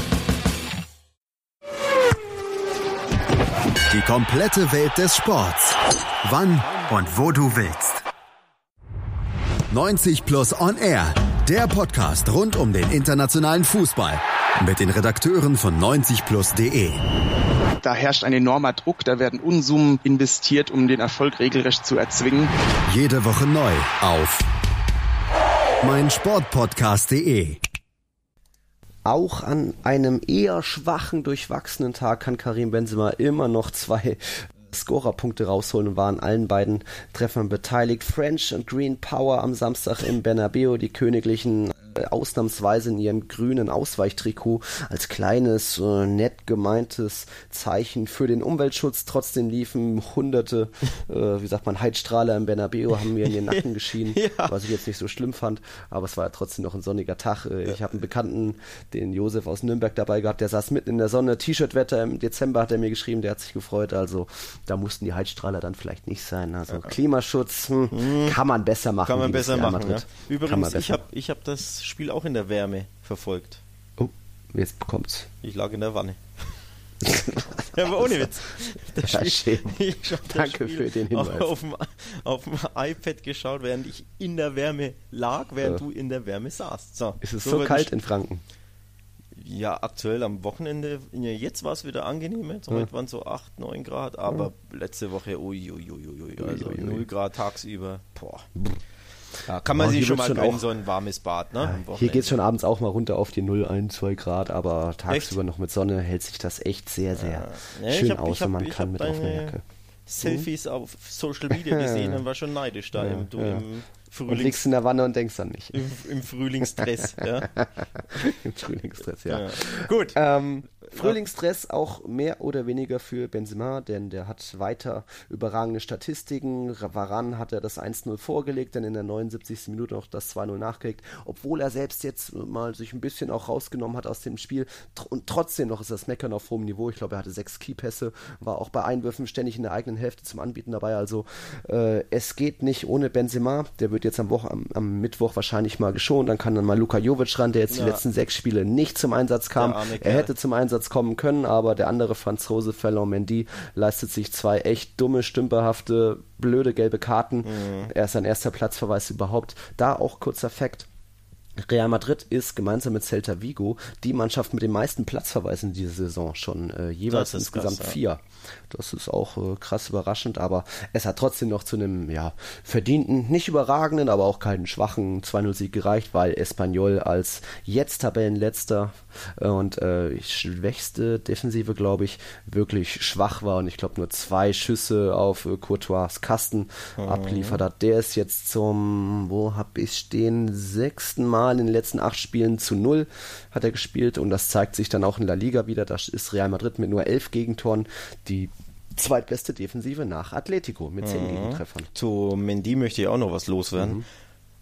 Die komplette Welt des Sports. Wann und wo du willst. 90 Plus On Air. Der Podcast rund um den internationalen Fußball. Mit den Redakteuren von 90plus.de. Da herrscht ein enormer Druck, da werden Unsummen investiert, um den Erfolg regelrecht zu erzwingen. Jede Woche neu auf meinsportpodcast.de. Auch an einem eher schwachen, durchwachsenen Tag kann Karim Benzema immer noch zwei Scorerpunkte rausholen und waren allen beiden Treffern beteiligt. French und Green Power am Samstag im Bernabeu, die Königlichen ausnahmsweise in ihrem grünen Ausweichtrikot als kleines, äh, nett gemeintes Zeichen für den Umweltschutz. Trotzdem liefen hunderte, äh, wie sagt man, Heizstrahler im Bernabeu, haben mir in den Nacken geschienen, ja. was ich jetzt nicht so schlimm fand, aber es war ja trotzdem noch ein sonniger Tag. Äh, ich habe einen Bekannten, den Josef aus Nürnberg dabei gehabt, der saß mitten in der Sonne, T-Shirt-Wetter im Dezember hat er mir geschrieben, der hat sich gefreut, also da mussten die Heizstrahler dann vielleicht nicht sein. Also Klimaschutz hm, mhm. kann man besser machen. Kann man besser machen, ja. Übrigens, ich habe ich hab das Spiel auch in der Wärme verfolgt. Oh, jetzt kommt's. Ich lag in der Wanne. ja, aber ohne Witz. Das ja, Spiel, Danke für den Hinweis. Auf, auf, auf, dem iPad geschaut, während ich in der Wärme lag, während ja. du in der Wärme saßt. So, ist es so, so kalt in Franken? Ja, aktuell am Wochenende, jetzt war es wieder angenehm, jetzt heute ja. waren so 8, 9 Grad, aber ja. letzte Woche, uiuiui, ui, ui, also ui, 0 Grad tagsüber. Boah. Ja, kann man sich schon mal gönnen, so ein warmes Bad. Ne? Ja, hier geht es schon abends auch mal runter auf die 0, 1, 2 Grad, aber tagsüber echt? noch mit Sonne hält sich das echt sehr, sehr ja. schön hab, aus und man kann mit offener Jacke. Selfies hm? auf Social Media gesehen und war schon neidisch da im, du im Frühlings... Und liegst in der Wanne und denkst dann nicht. Im, im Frühlingsstress, ja. Im Frühlingsstress, ja. ja. Gut. Ähm, Frühlingsstress auch mehr oder weniger für Benzema, denn der hat weiter überragende Statistiken. Varan hat er das 1-0 vorgelegt, dann in der 79. Minute noch das 2-0 nachgelegt, obwohl er selbst jetzt mal sich ein bisschen auch rausgenommen hat aus dem Spiel. Und trotzdem noch ist das Meckern auf hohem Niveau. Ich glaube, er hatte sechs Keypässe, war auch bei Einwürfen ständig in der eigenen Hälfte zum Anbieten dabei. Also äh, es geht nicht ohne Benzema. Der wird jetzt am, Woche, am, am, Mittwoch wahrscheinlich mal geschont. Dann kann dann mal Luka Jovic ran, der jetzt ja. die letzten sechs Spiele nicht zum Einsatz kam. Er hätte zum Einsatz Einsatz kommen können, aber der andere Franzose Fallon Mendy leistet sich zwei echt dumme, stümperhafte, blöde gelbe Karten. Mhm. Er ist sein erster Platzverweis überhaupt. Da auch kurzer Fakt. Real Madrid ist gemeinsam mit Celta Vigo die Mannschaft mit den meisten Platzverweisen dieser Saison schon äh, jeweils insgesamt krass, ja. vier. Das ist auch äh, krass überraschend, aber es hat trotzdem noch zu einem ja, verdienten, nicht überragenden, aber auch keinen schwachen 2-0-Sieg gereicht, weil Espanyol als jetzt Tabellenletzter äh, und äh, schwächste Defensive, glaube ich, wirklich schwach war und ich glaube nur zwei Schüsse auf äh, Courtois Kasten mhm. abliefert hat. Der ist jetzt zum, wo hab ich stehen, sechsten Mal in den letzten acht Spielen zu null hat er gespielt und das zeigt sich dann auch in La Liga wieder. Da ist Real Madrid mit nur elf Gegentoren die zweitbeste Defensive nach Atletico mit zehn mhm. Gegentreffern. Zu Mendy möchte ich auch noch was loswerden. Mhm.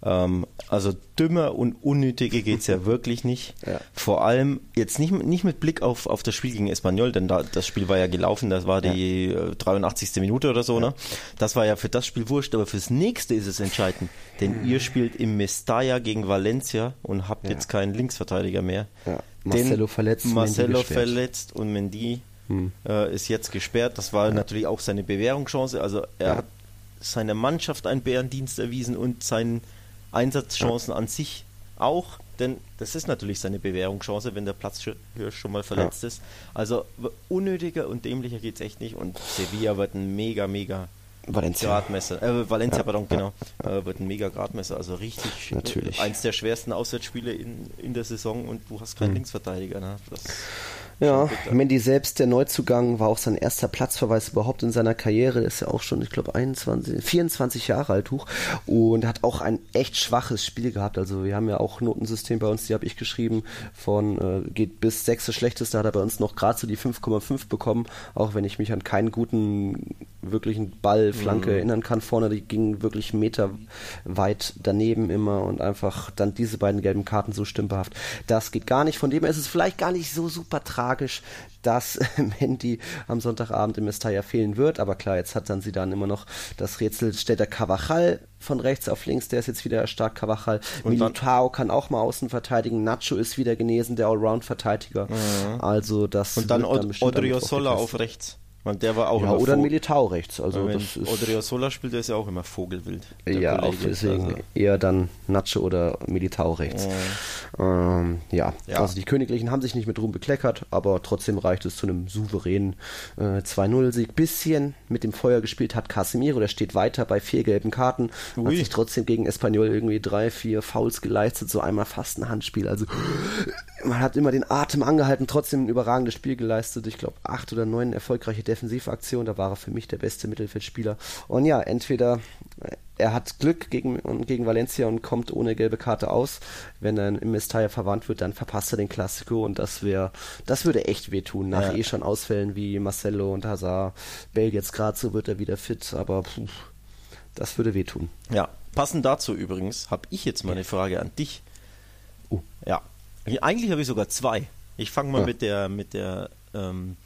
Ähm, also dümmer und unnötiger geht es ja wirklich nicht. Ja. Vor allem jetzt nicht, nicht mit Blick auf, auf das Spiel gegen Espanyol, denn da, das Spiel war ja gelaufen, das war die ja. 83. Äh, Minute oder so, ja. ne? Das war ja für das Spiel wurscht, aber fürs nächste ist es entscheidend. Denn ihr spielt im Mestalla gegen Valencia und habt jetzt keinen Linksverteidiger mehr. Marcelo verletzt. Marcelo verletzt und Mendy hm. äh, ist jetzt gesperrt. Das war natürlich auch seine Bewährungschance. Also er hat seiner Mannschaft einen Bärendienst erwiesen und seinen Einsatzchancen an sich auch, denn das ist natürlich seine Bewährungschance, wenn der Platz schon mal verletzt ja. ist. Also unnötiger und dämlicher geht es echt nicht und Sevilla wird ein mega, mega Valencia. Gradmesser. Äh, Valencia, ja, pardon, genau. Äh, wird ein mega Gradmesser. Also richtig Natürlich. eins der schwersten Auswärtsspiele in, in der Saison und du hast keinen mhm. Linksverteidiger. Ne? Das ja, Mendy selbst, der Neuzugang, war auch sein erster Platzverweis überhaupt in seiner Karriere. Ist ja auch schon, ich glaube, 21, 24 Jahre alt hoch und hat auch ein echt schwaches Spiel gehabt. Also wir haben ja auch Notensystem bei uns, die habe ich geschrieben, von äh, geht bis sechste schlechteste, hat er bei uns noch gerade so die 5,5 bekommen, auch wenn ich mich an keinen guten wirklich einen Ball, Flanke mhm. erinnern kann. Vorne, die ging wirklich Meter weit daneben immer und einfach dann diese beiden gelben Karten so stümperhaft. Das geht gar nicht. Von dem her ist es vielleicht gar nicht so super tragisch, dass Mandy am Sonntagabend im Mestalla fehlen wird. Aber klar, jetzt hat dann sie dann immer noch das Rätsel, stellt der Cavachal von rechts auf links, der ist jetzt wieder stark Cavachal. Militao kann auch mal außen verteidigen. Nacho ist wieder genesen, der Allround-Verteidiger. Mhm. Also das Und dann Od Odriozola auf rechts. Und der war auch ja, oder ein Militao rechts. Also wenn das ist Odriozola spielt, der ist ja auch immer Vogelwild. Ja, auch deswegen also. eher dann Nacho oder Militao rechts. Oh. Ähm, ja. ja. also die Königlichen haben sich nicht mit Ruhm bekleckert, aber trotzdem reicht es zu einem souveränen äh, 2-0-Sieg. Bisschen mit dem Feuer gespielt hat Casemiro, der steht weiter bei vier gelben Karten, Ui. hat sich trotzdem gegen Espanyol irgendwie drei, vier Fouls geleistet, so einmal fast ein Handspiel. Also man hat immer den Atem angehalten, trotzdem ein überragendes Spiel geleistet. Ich glaube, acht oder neun erfolgreiche Defensivaktionen, da war er für mich der beste Mittelfeldspieler. Und ja, entweder er hat Glück gegen, gegen Valencia und kommt ohne gelbe Karte aus. Wenn er im Mestalla verwandt wird, dann verpasst er den Klassiko und das wäre, das würde echt wehtun. Nach ja. eh schon Ausfällen wie Marcelo und Hazard. Bale jetzt gerade so wird er wieder fit, aber puh, das würde wehtun. Ja, passend dazu übrigens habe ich jetzt mal eine Frage an dich. Uh. Ja, eigentlich habe ich sogar zwei. Ich fange mal ja. mit der mit der ähm,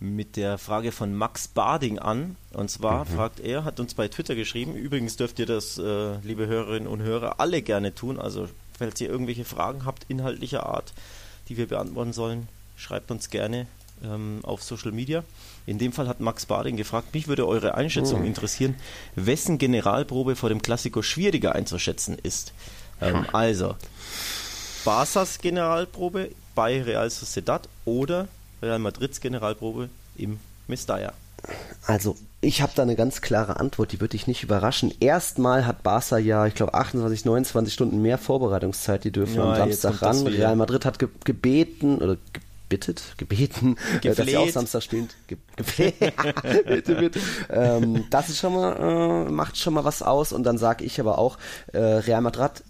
mit der Frage von Max Bading an. Und zwar mhm. fragt er, hat uns bei Twitter geschrieben, übrigens dürft ihr das, äh, liebe Hörerinnen und Hörer, alle gerne tun. Also, falls ihr irgendwelche Fragen habt, inhaltlicher Art, die wir beantworten sollen, schreibt uns gerne ähm, auf Social Media. In dem Fall hat Max Bading gefragt, mich würde eure Einschätzung mhm. interessieren, wessen Generalprobe vor dem Klassiker schwieriger einzuschätzen ist. Ähm, also, Barsas Generalprobe bei Real Sociedad oder Real Madrids Generalprobe im Mestalla? Also, ich habe da eine ganz klare Antwort, die würde dich nicht überraschen. Erstmal hat Barca ja, ich glaube, 28, 29 Stunden mehr Vorbereitungszeit. Die dürfen ja, am Samstag ran. Real Madrid hat ge gebeten oder gebittet, gebeten, äh, dass sie auch Samstag spielen. Ge bitte, bitte. Ähm, das ist schon mal, äh, macht schon mal was aus. Und dann sage ich aber auch, äh, Real Madrid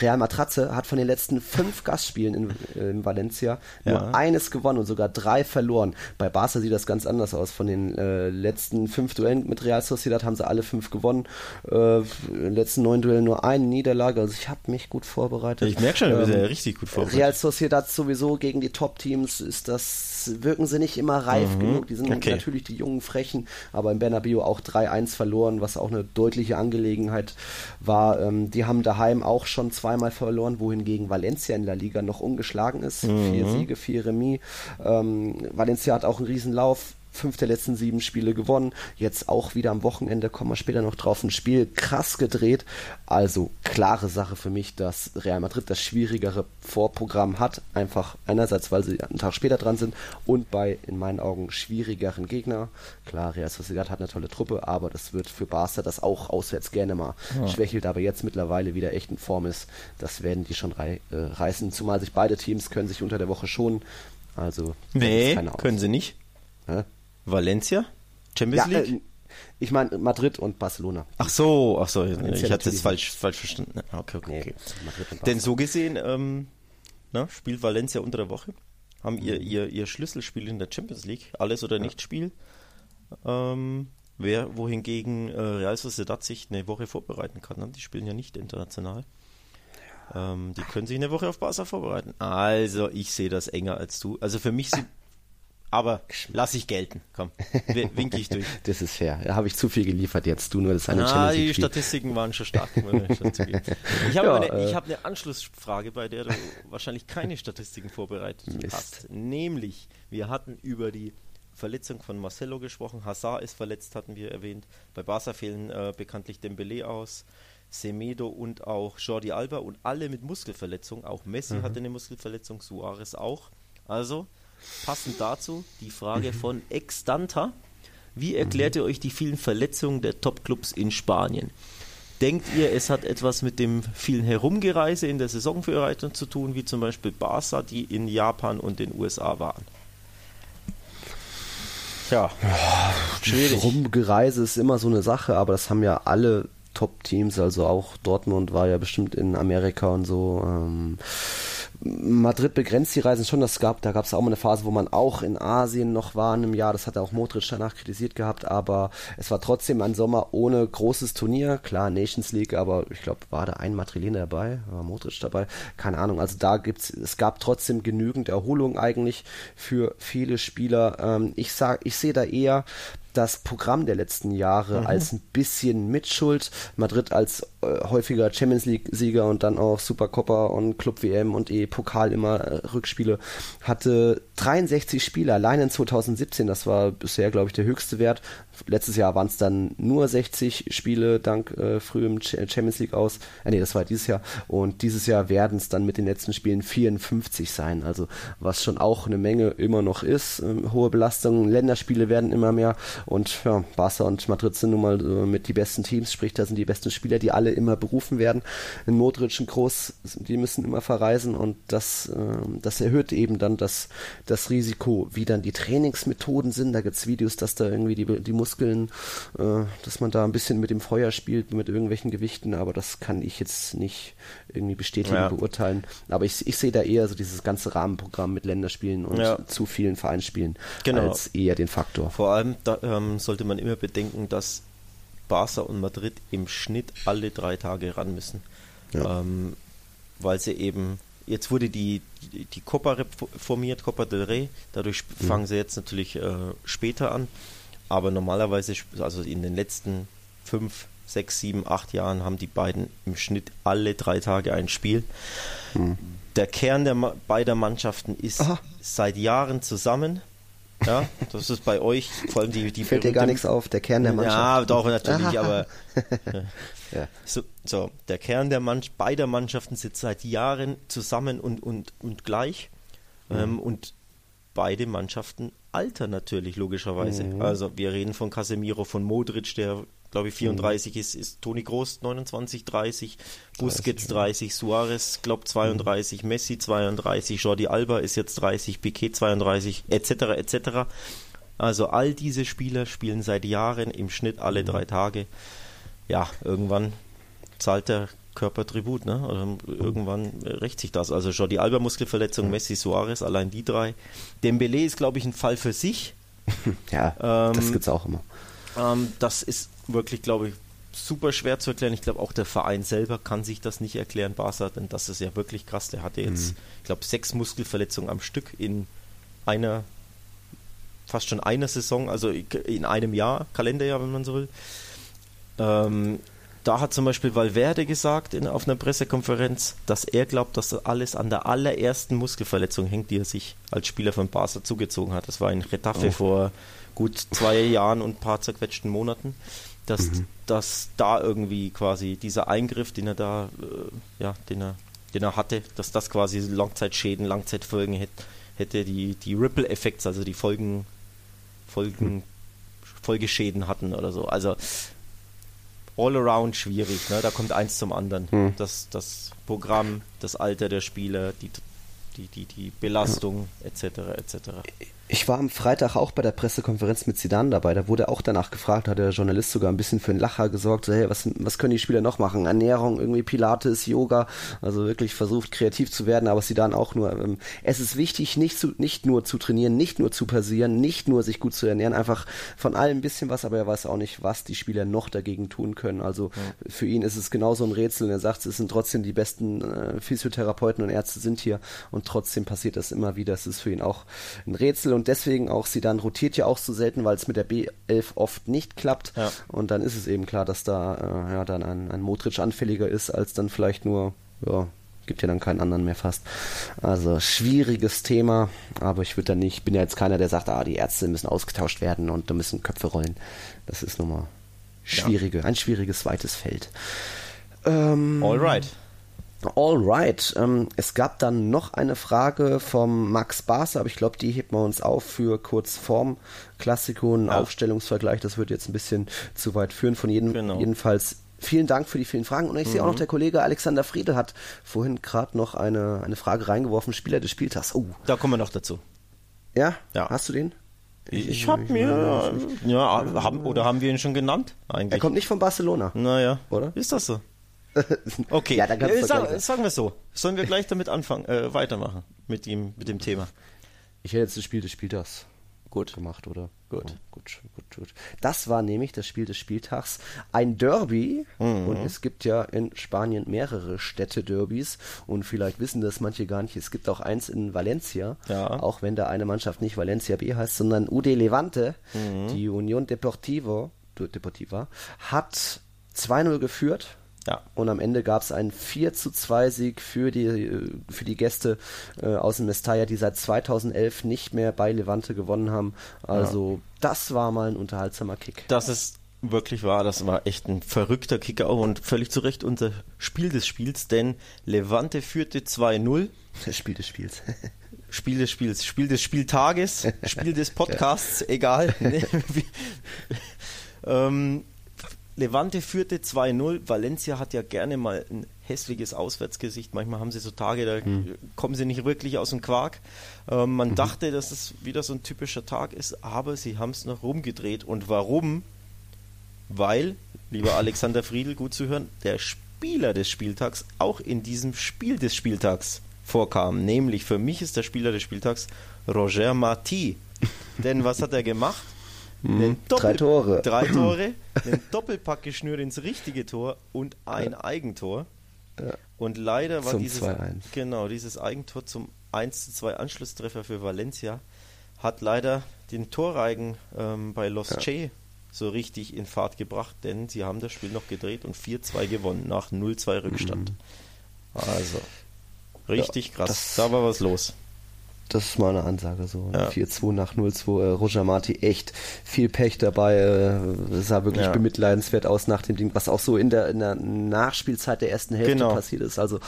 Real Matratze hat von den letzten fünf Gastspielen in, in Valencia ja. nur eines gewonnen und sogar drei verloren. Bei Barca sieht das ganz anders aus. Von den äh, letzten fünf Duellen mit Real Sociedad haben sie alle fünf gewonnen. Äh, in den letzten neun Duellen nur eine Niederlage. Also ich habe mich gut vorbereitet. Ich merke schon, du bist ähm, ja richtig gut vorbereitet. Real Sociedad sowieso gegen die Top-Teams ist das, wirken sie nicht immer reif mhm. genug. Die sind okay. natürlich die jungen Frechen, aber in Bernabeu auch 3-1 verloren, was auch eine deutliche Angelegenheit war. Ähm, die haben daheim daheim auch schon zweimal verloren, wohingegen Valencia in La Liga noch ungeschlagen ist. Mhm. Vier Siege, vier Remis. Ähm, Valencia hat auch einen Riesenlauf fünf der letzten sieben Spiele gewonnen. Jetzt auch wieder am Wochenende, kommen wir später noch drauf, ein Spiel krass gedreht. Also klare Sache für mich, dass Real Madrid das schwierigere Vorprogramm hat. Einfach einerseits, weil sie einen Tag später dran sind und bei in meinen Augen schwierigeren Gegner. Klar, Real Sociedad hat eine tolle Truppe, aber das wird für Barca, das auch auswärts gerne mal ja. schwächelt, aber jetzt mittlerweile wieder echt in Form ist. Das werden die schon rei äh, reißen, zumal sich beide Teams können sich unter der Woche schon. Also nee, können sie nicht. Ja? Valencia? Champions ja, League? Äh, ich meine Madrid und Barcelona. Ach so, ach so, ich hatte es falsch, falsch verstanden. Okay, okay. okay. Denn so gesehen ähm, na, spielt Valencia unter der Woche. Haben mhm. ihr, ihr, ihr Schlüsselspiel in der Champions League, alles oder ja. nicht Spiel. Ähm, wer, wohingegen äh, Real Sociedad sich eine Woche vorbereiten kann. Ne? Die spielen ja nicht international. Ähm, die können sich eine Woche auf Barca vorbereiten. Also, ich sehe das enger als du. Also für mich sind aber lass ich gelten. Komm, winke ich durch. Das ist fair. Da habe ich zu viel geliefert jetzt. Du nur das eine Ah, die Statistiken waren schon stark. ich habe ja, eine, äh, hab eine Anschlussfrage, bei der du wahrscheinlich keine Statistiken vorbereitet Mist. hast. Nämlich, wir hatten über die Verletzung von Marcelo gesprochen. Hazard ist verletzt, hatten wir erwähnt. Bei Barca fehlen äh, bekanntlich Dembele aus. Semedo und auch Jordi Alba und alle mit Muskelverletzung. Auch Messi mhm. hatte eine Muskelverletzung, Suarez auch. Also, Passend dazu die Frage von Extanta. Wie erklärt ihr euch die vielen Verletzungen der Topclubs in Spanien? Denkt ihr, es hat etwas mit dem vielen Herumgereise in der Saisonvorbereitung zu tun, wie zum Beispiel Barca, die in Japan und den USA waren? Tja, schwierig. Herumgereise ist immer so eine Sache, aber das haben ja alle Top-Teams, also auch Dortmund war ja bestimmt in Amerika und so. Ähm, Madrid begrenzt die Reisen schon. Das gab, da gab es auch mal eine Phase, wo man auch in Asien noch war in einem Jahr. Das hat auch Modric danach kritisiert gehabt, aber es war trotzdem ein Sommer ohne großes Turnier. Klar, Nations League, aber ich glaube, war da ein Madrilener dabei, war Modric dabei, keine Ahnung. Also da gibt's, es gab trotzdem genügend Erholung eigentlich für viele Spieler. Ähm, ich sag, ich sehe da eher das Programm der letzten Jahre mhm. als ein bisschen Mitschuld. Madrid als häufiger Champions League-Sieger und dann auch Supercoppa und Club WM und eh Pokal immer äh, Rückspiele hatte 63 Spiele allein in 2017. Das war bisher, glaube ich, der höchste Wert. Letztes Jahr waren es dann nur 60 Spiele dank äh, frühem Champions League aus. Äh, nee, das war dieses Jahr. Und dieses Jahr werden es dann mit den letzten Spielen 54 sein. Also was schon auch eine Menge immer noch ist. Ähm, hohe Belastungen, Länderspiele werden immer mehr. Und ja, Barca und Madrid sind nun mal äh, mit die besten Teams, sprich, da sind die besten Spieler, die alle immer berufen werden. In Modric und Groß, die müssen immer verreisen und das, äh, das erhöht eben dann das, das Risiko, wie dann die Trainingsmethoden sind. Da gibt es Videos, dass da irgendwie die, die Muskeln, äh, dass man da ein bisschen mit dem Feuer spielt, mit irgendwelchen Gewichten, aber das kann ich jetzt nicht irgendwie bestätigen, ja. beurteilen. Aber ich, ich sehe da eher so dieses ganze Rahmenprogramm mit Länderspielen und ja. zu vielen Vereinsspielen genau. als eher den Faktor. Vor allem da, ähm, sollte man immer bedenken, dass Barca und Madrid im Schnitt alle drei Tage ran müssen. Ja. Ähm, weil sie eben, jetzt wurde die, die, die Copa reformiert, Copa del Rey, dadurch mhm. fangen sie jetzt natürlich äh, später an. Aber normalerweise, also in den letzten fünf, sechs, sieben, acht Jahren haben die beiden im Schnitt alle drei Tage ein Spiel. Mhm. Der Kern der beider Mannschaften ist Aha. seit Jahren zusammen. Ja, das ist bei euch vor allem die, die Fällt dir gar nichts auf, der Kern der Mannschaft. Ja, doch, natürlich, aber ja. so, so, der Kern der Mannschaft, beider Mannschaften sitzt seit Jahren zusammen und, und, und gleich. Mhm. Ähm, und beide Mannschaften altern natürlich, logischerweise. Mhm. Also wir reden von Casemiro, von Modric, der glaube ich 34 mhm. ist, ist Toni Groß 29, 30, Busquets 30, Suarez glaube 32, mhm. Messi 32, Jordi Alba ist jetzt 30, Piquet 32, etc. etc. Also all diese Spieler spielen seit Jahren im Schnitt alle mhm. drei Tage. Ja, irgendwann zahlt der Körper Tribut, ne? Oder irgendwann rächt sich das. Also Jordi Alba Muskelverletzung, mhm. Messi, Suarez, allein die drei. Dembele ist glaube ich ein Fall für sich. ja, ähm, das gibt's auch immer. Ähm, das ist wirklich, glaube ich, super schwer zu erklären. Ich glaube, auch der Verein selber kann sich das nicht erklären, Barca, denn das ist ja wirklich krass. Der hatte jetzt, mhm. ich glaube, sechs Muskelverletzungen am Stück in einer, fast schon einer Saison, also in einem Jahr, Kalenderjahr, wenn man so will. Ähm, da hat zum Beispiel Valverde gesagt in, auf einer Pressekonferenz, dass er glaubt, dass das alles an der allerersten Muskelverletzung hängt, die er sich als Spieler von Barca zugezogen hat. Das war in Retafe oh. vor gut zwei Jahren und ein paar zerquetschten Monaten, dass, mhm. dass da irgendwie quasi dieser Eingriff, den er da, äh, ja, den er, den er hatte, dass das quasi Langzeitschäden, Langzeitfolgen hätte, hätte die, die Ripple-Effekts, also die Folgen, Folgen, mhm. Folgeschäden hatten oder so. Also all around schwierig, ne? Da kommt eins zum anderen. Mhm. Das, das Programm, das Alter der Spieler, die, die, die, die Belastung, etc. etc. Ich war am Freitag auch bei der Pressekonferenz mit Zidane dabei. Da wurde auch danach gefragt, hat der Journalist sogar ein bisschen für einen Lacher gesorgt. So, hey, was, was können die Spieler noch machen? Ernährung, irgendwie Pilates, Yoga. Also wirklich versucht, kreativ zu werden. Aber Zidane auch nur. Ähm, es ist wichtig, nicht, zu, nicht nur zu trainieren, nicht nur zu passieren, nicht nur sich gut zu ernähren. Einfach von allem ein bisschen was, aber er weiß auch nicht, was die Spieler noch dagegen tun können. Also ja. für ihn ist es genauso ein Rätsel. Und er sagt, es sind trotzdem die besten äh, Physiotherapeuten und Ärzte sind hier. Und trotzdem passiert das immer wieder. Es ist für ihn auch ein Rätsel und deswegen auch sie dann rotiert ja auch so selten, weil es mit der B11 oft nicht klappt. Ja. Und dann ist es eben klar, dass da äh, ja dann ein, ein Modric anfälliger ist, als dann vielleicht nur, ja, gibt ja dann keinen anderen mehr fast. Also schwieriges Thema, aber ich würde da nicht, bin ja jetzt keiner, der sagt, ah, die Ärzte müssen ausgetauscht werden und da müssen Köpfe rollen. Das ist nochmal schwierige, ja. ein schwieriges zweites Feld. Ähm, Alright. Alright, ähm, es gab dann noch eine Frage vom Max Barser, aber ich glaube, die heben wir uns auf für kurz vorm Klassiko, ein ja. Aufstellungsvergleich, das wird jetzt ein bisschen zu weit führen. Von jedem, genau. jedenfalls vielen Dank für die vielen Fragen. Und ich mhm. sehe auch noch, mhm. der Kollege Alexander Friedel hat vorhin gerade noch eine, eine Frage reingeworfen, Spieler des Spieltags. Oh. Da kommen wir noch dazu. Ja? ja. Hast du den? Ich, ich habe mir, ja, haben, oder haben wir ihn schon genannt? Eigentlich. Er kommt nicht von Barcelona. Naja. Oder? Ist das so? Okay, Ja, dann kannst äh, sag, gleich- sagen wir so. Sollen wir gleich damit anfangen, äh, weitermachen mit dem, mit dem Thema? Ich hätte jetzt das Spiel des Spieltags Gut. gemacht, oder? Gut. Oh, gut, gut, gut. Das war nämlich das Spiel des Spieltags. Ein Derby. Mhm. Und es gibt ja in Spanien mehrere Städte-Derbys. Und vielleicht wissen das manche gar nicht. Es gibt auch eins in Valencia. Ja. Auch wenn da eine Mannschaft nicht Valencia B heißt, sondern UD Levante. Mhm. Die Unión Deportivo, Deportiva, hat 2-0 geführt. Ja. Und am Ende gab es einen 4 zu 2 Sieg für die, äh, für die Gäste äh, aus dem Mestalla, die seit 2011 nicht mehr bei Levante gewonnen haben. Also das war mal ein unterhaltsamer Kick. Das ist wirklich wahr, das war echt ein verrückter Kicker auch und völlig zu Recht unser Spiel des Spiels, denn Levante führte 2-0. Das Spiel des Spiels. Spiel des Spiels, Spiel des Spieltages, Spiel des Podcasts, egal. Ähm, Levante führte 2-0. Valencia hat ja gerne mal ein hässliches Auswärtsgesicht. Manchmal haben sie so Tage, da kommen sie nicht wirklich aus dem Quark. Ähm, man dachte, dass es wieder so ein typischer Tag ist, aber sie haben es noch rumgedreht. Und warum? Weil, lieber Alexander Friedl, gut zu hören, der Spieler des Spieltags auch in diesem Spiel des Spieltags vorkam. Nämlich für mich ist der Spieler des Spieltags Roger Marti. Denn was hat er gemacht? Den drei Tore. Drei Tore, den Doppelpack geschnürt ins richtige Tor und ein Eigentor. Und leider war Zum dieses, 2-1. genau, dieses Eigentor zum 1 zu 2 Anschlusstreffer für Valencia hat leider den Torreigen ähm, bei Los Che so richtig in Fahrt gebracht, denn sie haben das Spiel noch gedreht und 4-2 gewonnen nach 0-2 Rückstand. Also, richtig Ja, krass. Da war was los. Das ist mal eine Ansage so. Ja. 4-2 nach 0-2. Äh, Roger Marti echt viel Pech dabei. Äh, sah wirklich Ja. bemitleidenswert aus nach dem Ding, was auch so in der, in der Nachspielzeit der ersten Hälfte Genau. passiert ist. Also,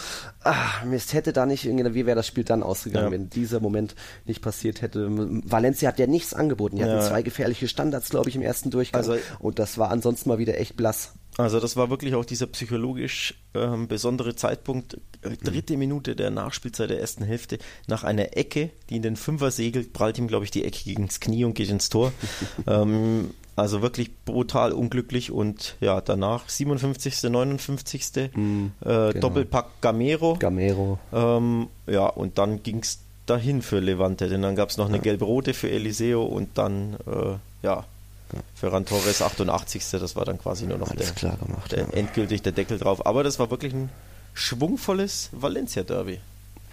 ah, Mist, hätte da nicht, irgendwie- wie wäre das Spiel dann ausgegangen, Ja. wenn dieser Moment nicht passiert hätte. Valencia hat ja nichts angeboten. Die hatten zwei gefährliche Standards, glaube ich, im ersten Durchgang. Also- Und das war ansonsten mal wieder echt blass. Also das war wirklich auch dieser psychologisch ähm, besondere Zeitpunkt, äh, dritte Minute der Nachspielzeit der ersten Hälfte, nach einer Ecke, die in den Fünfer segelt, prallt ihm, glaube ich, die Ecke gegen das Knie und geht ins Tor. ähm, also wirklich brutal unglücklich und ja, danach 57., 59. äh, genau. Doppelpack Gamero. Gamero. Ähm, ja, und dann ging es dahin für Levante, denn dann gab es noch eine gelb-rote für Eliseo und dann, äh, ja, für Ran Torres 88. Das war dann quasi nur noch Alles der, klar gemacht, der ja. endgültig der Deckel drauf. Aber das war wirklich ein schwungvolles Valencia-Derby.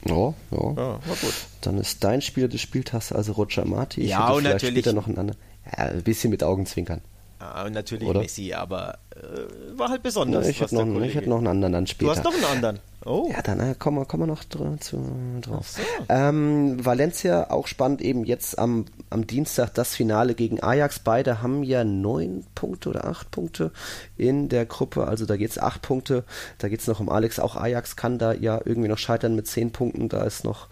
Ja, ja. Ja, war gut. Dann ist dein Spieler des Spieltags also Roger Marti. Ich Ja, und natürlich- später noch einen anderen. Ja, ein bisschen mit Augenzwinkern. Ja, und natürlich Oder? Messi, aber äh, war halt besonders. ich was hätte noch, ich hätte noch einen anderen dann Du später. hast noch einen anderen. Oh. Ja, dann äh, kommen wir, kommen wir noch dr zu, drauf. So. Ähm, Valencia, auch spannend, eben jetzt am, am Dienstag das Finale gegen Ajax. Beide haben ja neun Punkte oder acht Punkte in der Gruppe. Also da geht's acht Punkte. Da geht's noch um Alex. Auch Ajax kann da ja irgendwie noch scheitern mit zehn Punkten. Da ist noch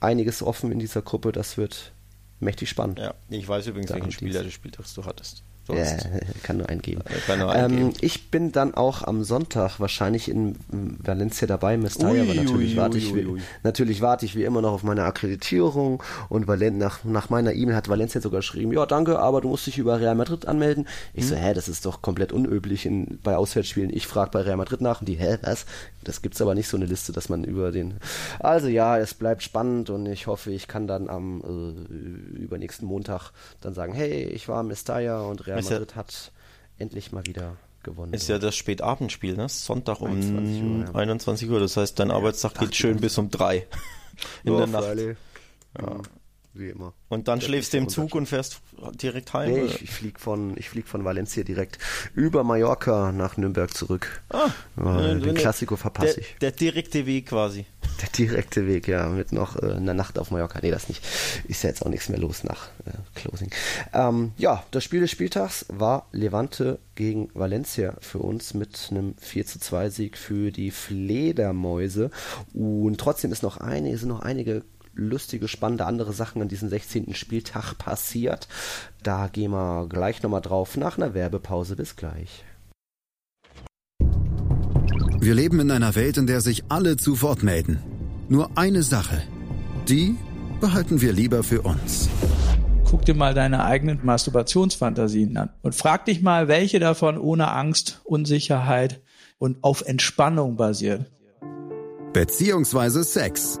einiges offen in dieser Gruppe. Das wird mächtig spannend. Ja, ich weiß übrigens, Da welchen Spieler des Spieltags du hattest. Ja, Sonst- kann nur eingeben. Ja, kann nur ähm, eingeben. ich bin dann auch am Sonntag wahrscheinlich in Valencia dabei, Mestalla, aber natürlich warte ich wie, natürlich warte ich wie immer noch auf meine Akkreditierung und Valen nach, nach meiner E-Mail hat Valencia sogar geschrieben, ja danke, aber du musst dich über Real Madrid anmelden. Ich Hm. so, hä, das ist doch komplett unüblich in, bei Auswärtsspielen. Ich frage bei Real Madrid nach und die, hä, was? Das gibt's aber nicht so eine Liste, dass man über den. Also ja, es bleibt spannend und ich hoffe, ich kann dann am äh, übernächsten Montag dann sagen, hey, ich war Mestalla und Real Ist ja- Madrid hat endlich mal wieder gewonnen. Ist ja das Spätabendspiel, ne? Sonntag um 21 Uhr, ja. 21 Uhr. Das heißt, dein Arbeitstag geht schön bis um drei in der Nacht. Ja. Wie immer. Und dann schläfst du im Zug und fährst direkt heim. Nee, ich, ich flieg von, ich flieg von Valencia direkt über Mallorca nach Nürnberg zurück. Ah, äh, den Klassiko verpasse ich. Der direkte Weg quasi. Der direkte Weg, ja, mit noch äh, einer Nacht auf Mallorca. Nee, das nicht. Ist ja jetzt auch nichts mehr los nach äh, Closing. Ähm, ja, das Spiel des Spieltags war Levante gegen Valencia für uns mit einem 4 zu 2 Sieg für die Fledermäuse. Und trotzdem ist noch eine, sind noch einige lustige, spannende andere Sachen an diesem 16. Spieltag passiert. Da gehen wir gleich nochmal drauf nach einer Werbepause. Bis gleich. Wir leben in einer Welt, in der sich alle zu Wort melden. Nur eine Sache. Die behalten wir lieber für uns. Guck dir mal deine eigenen Masturbationsfantasien an und frag dich mal, welche davon ohne Angst, Unsicherheit, und auf Entspannung basiert. Beziehungsweise Sex.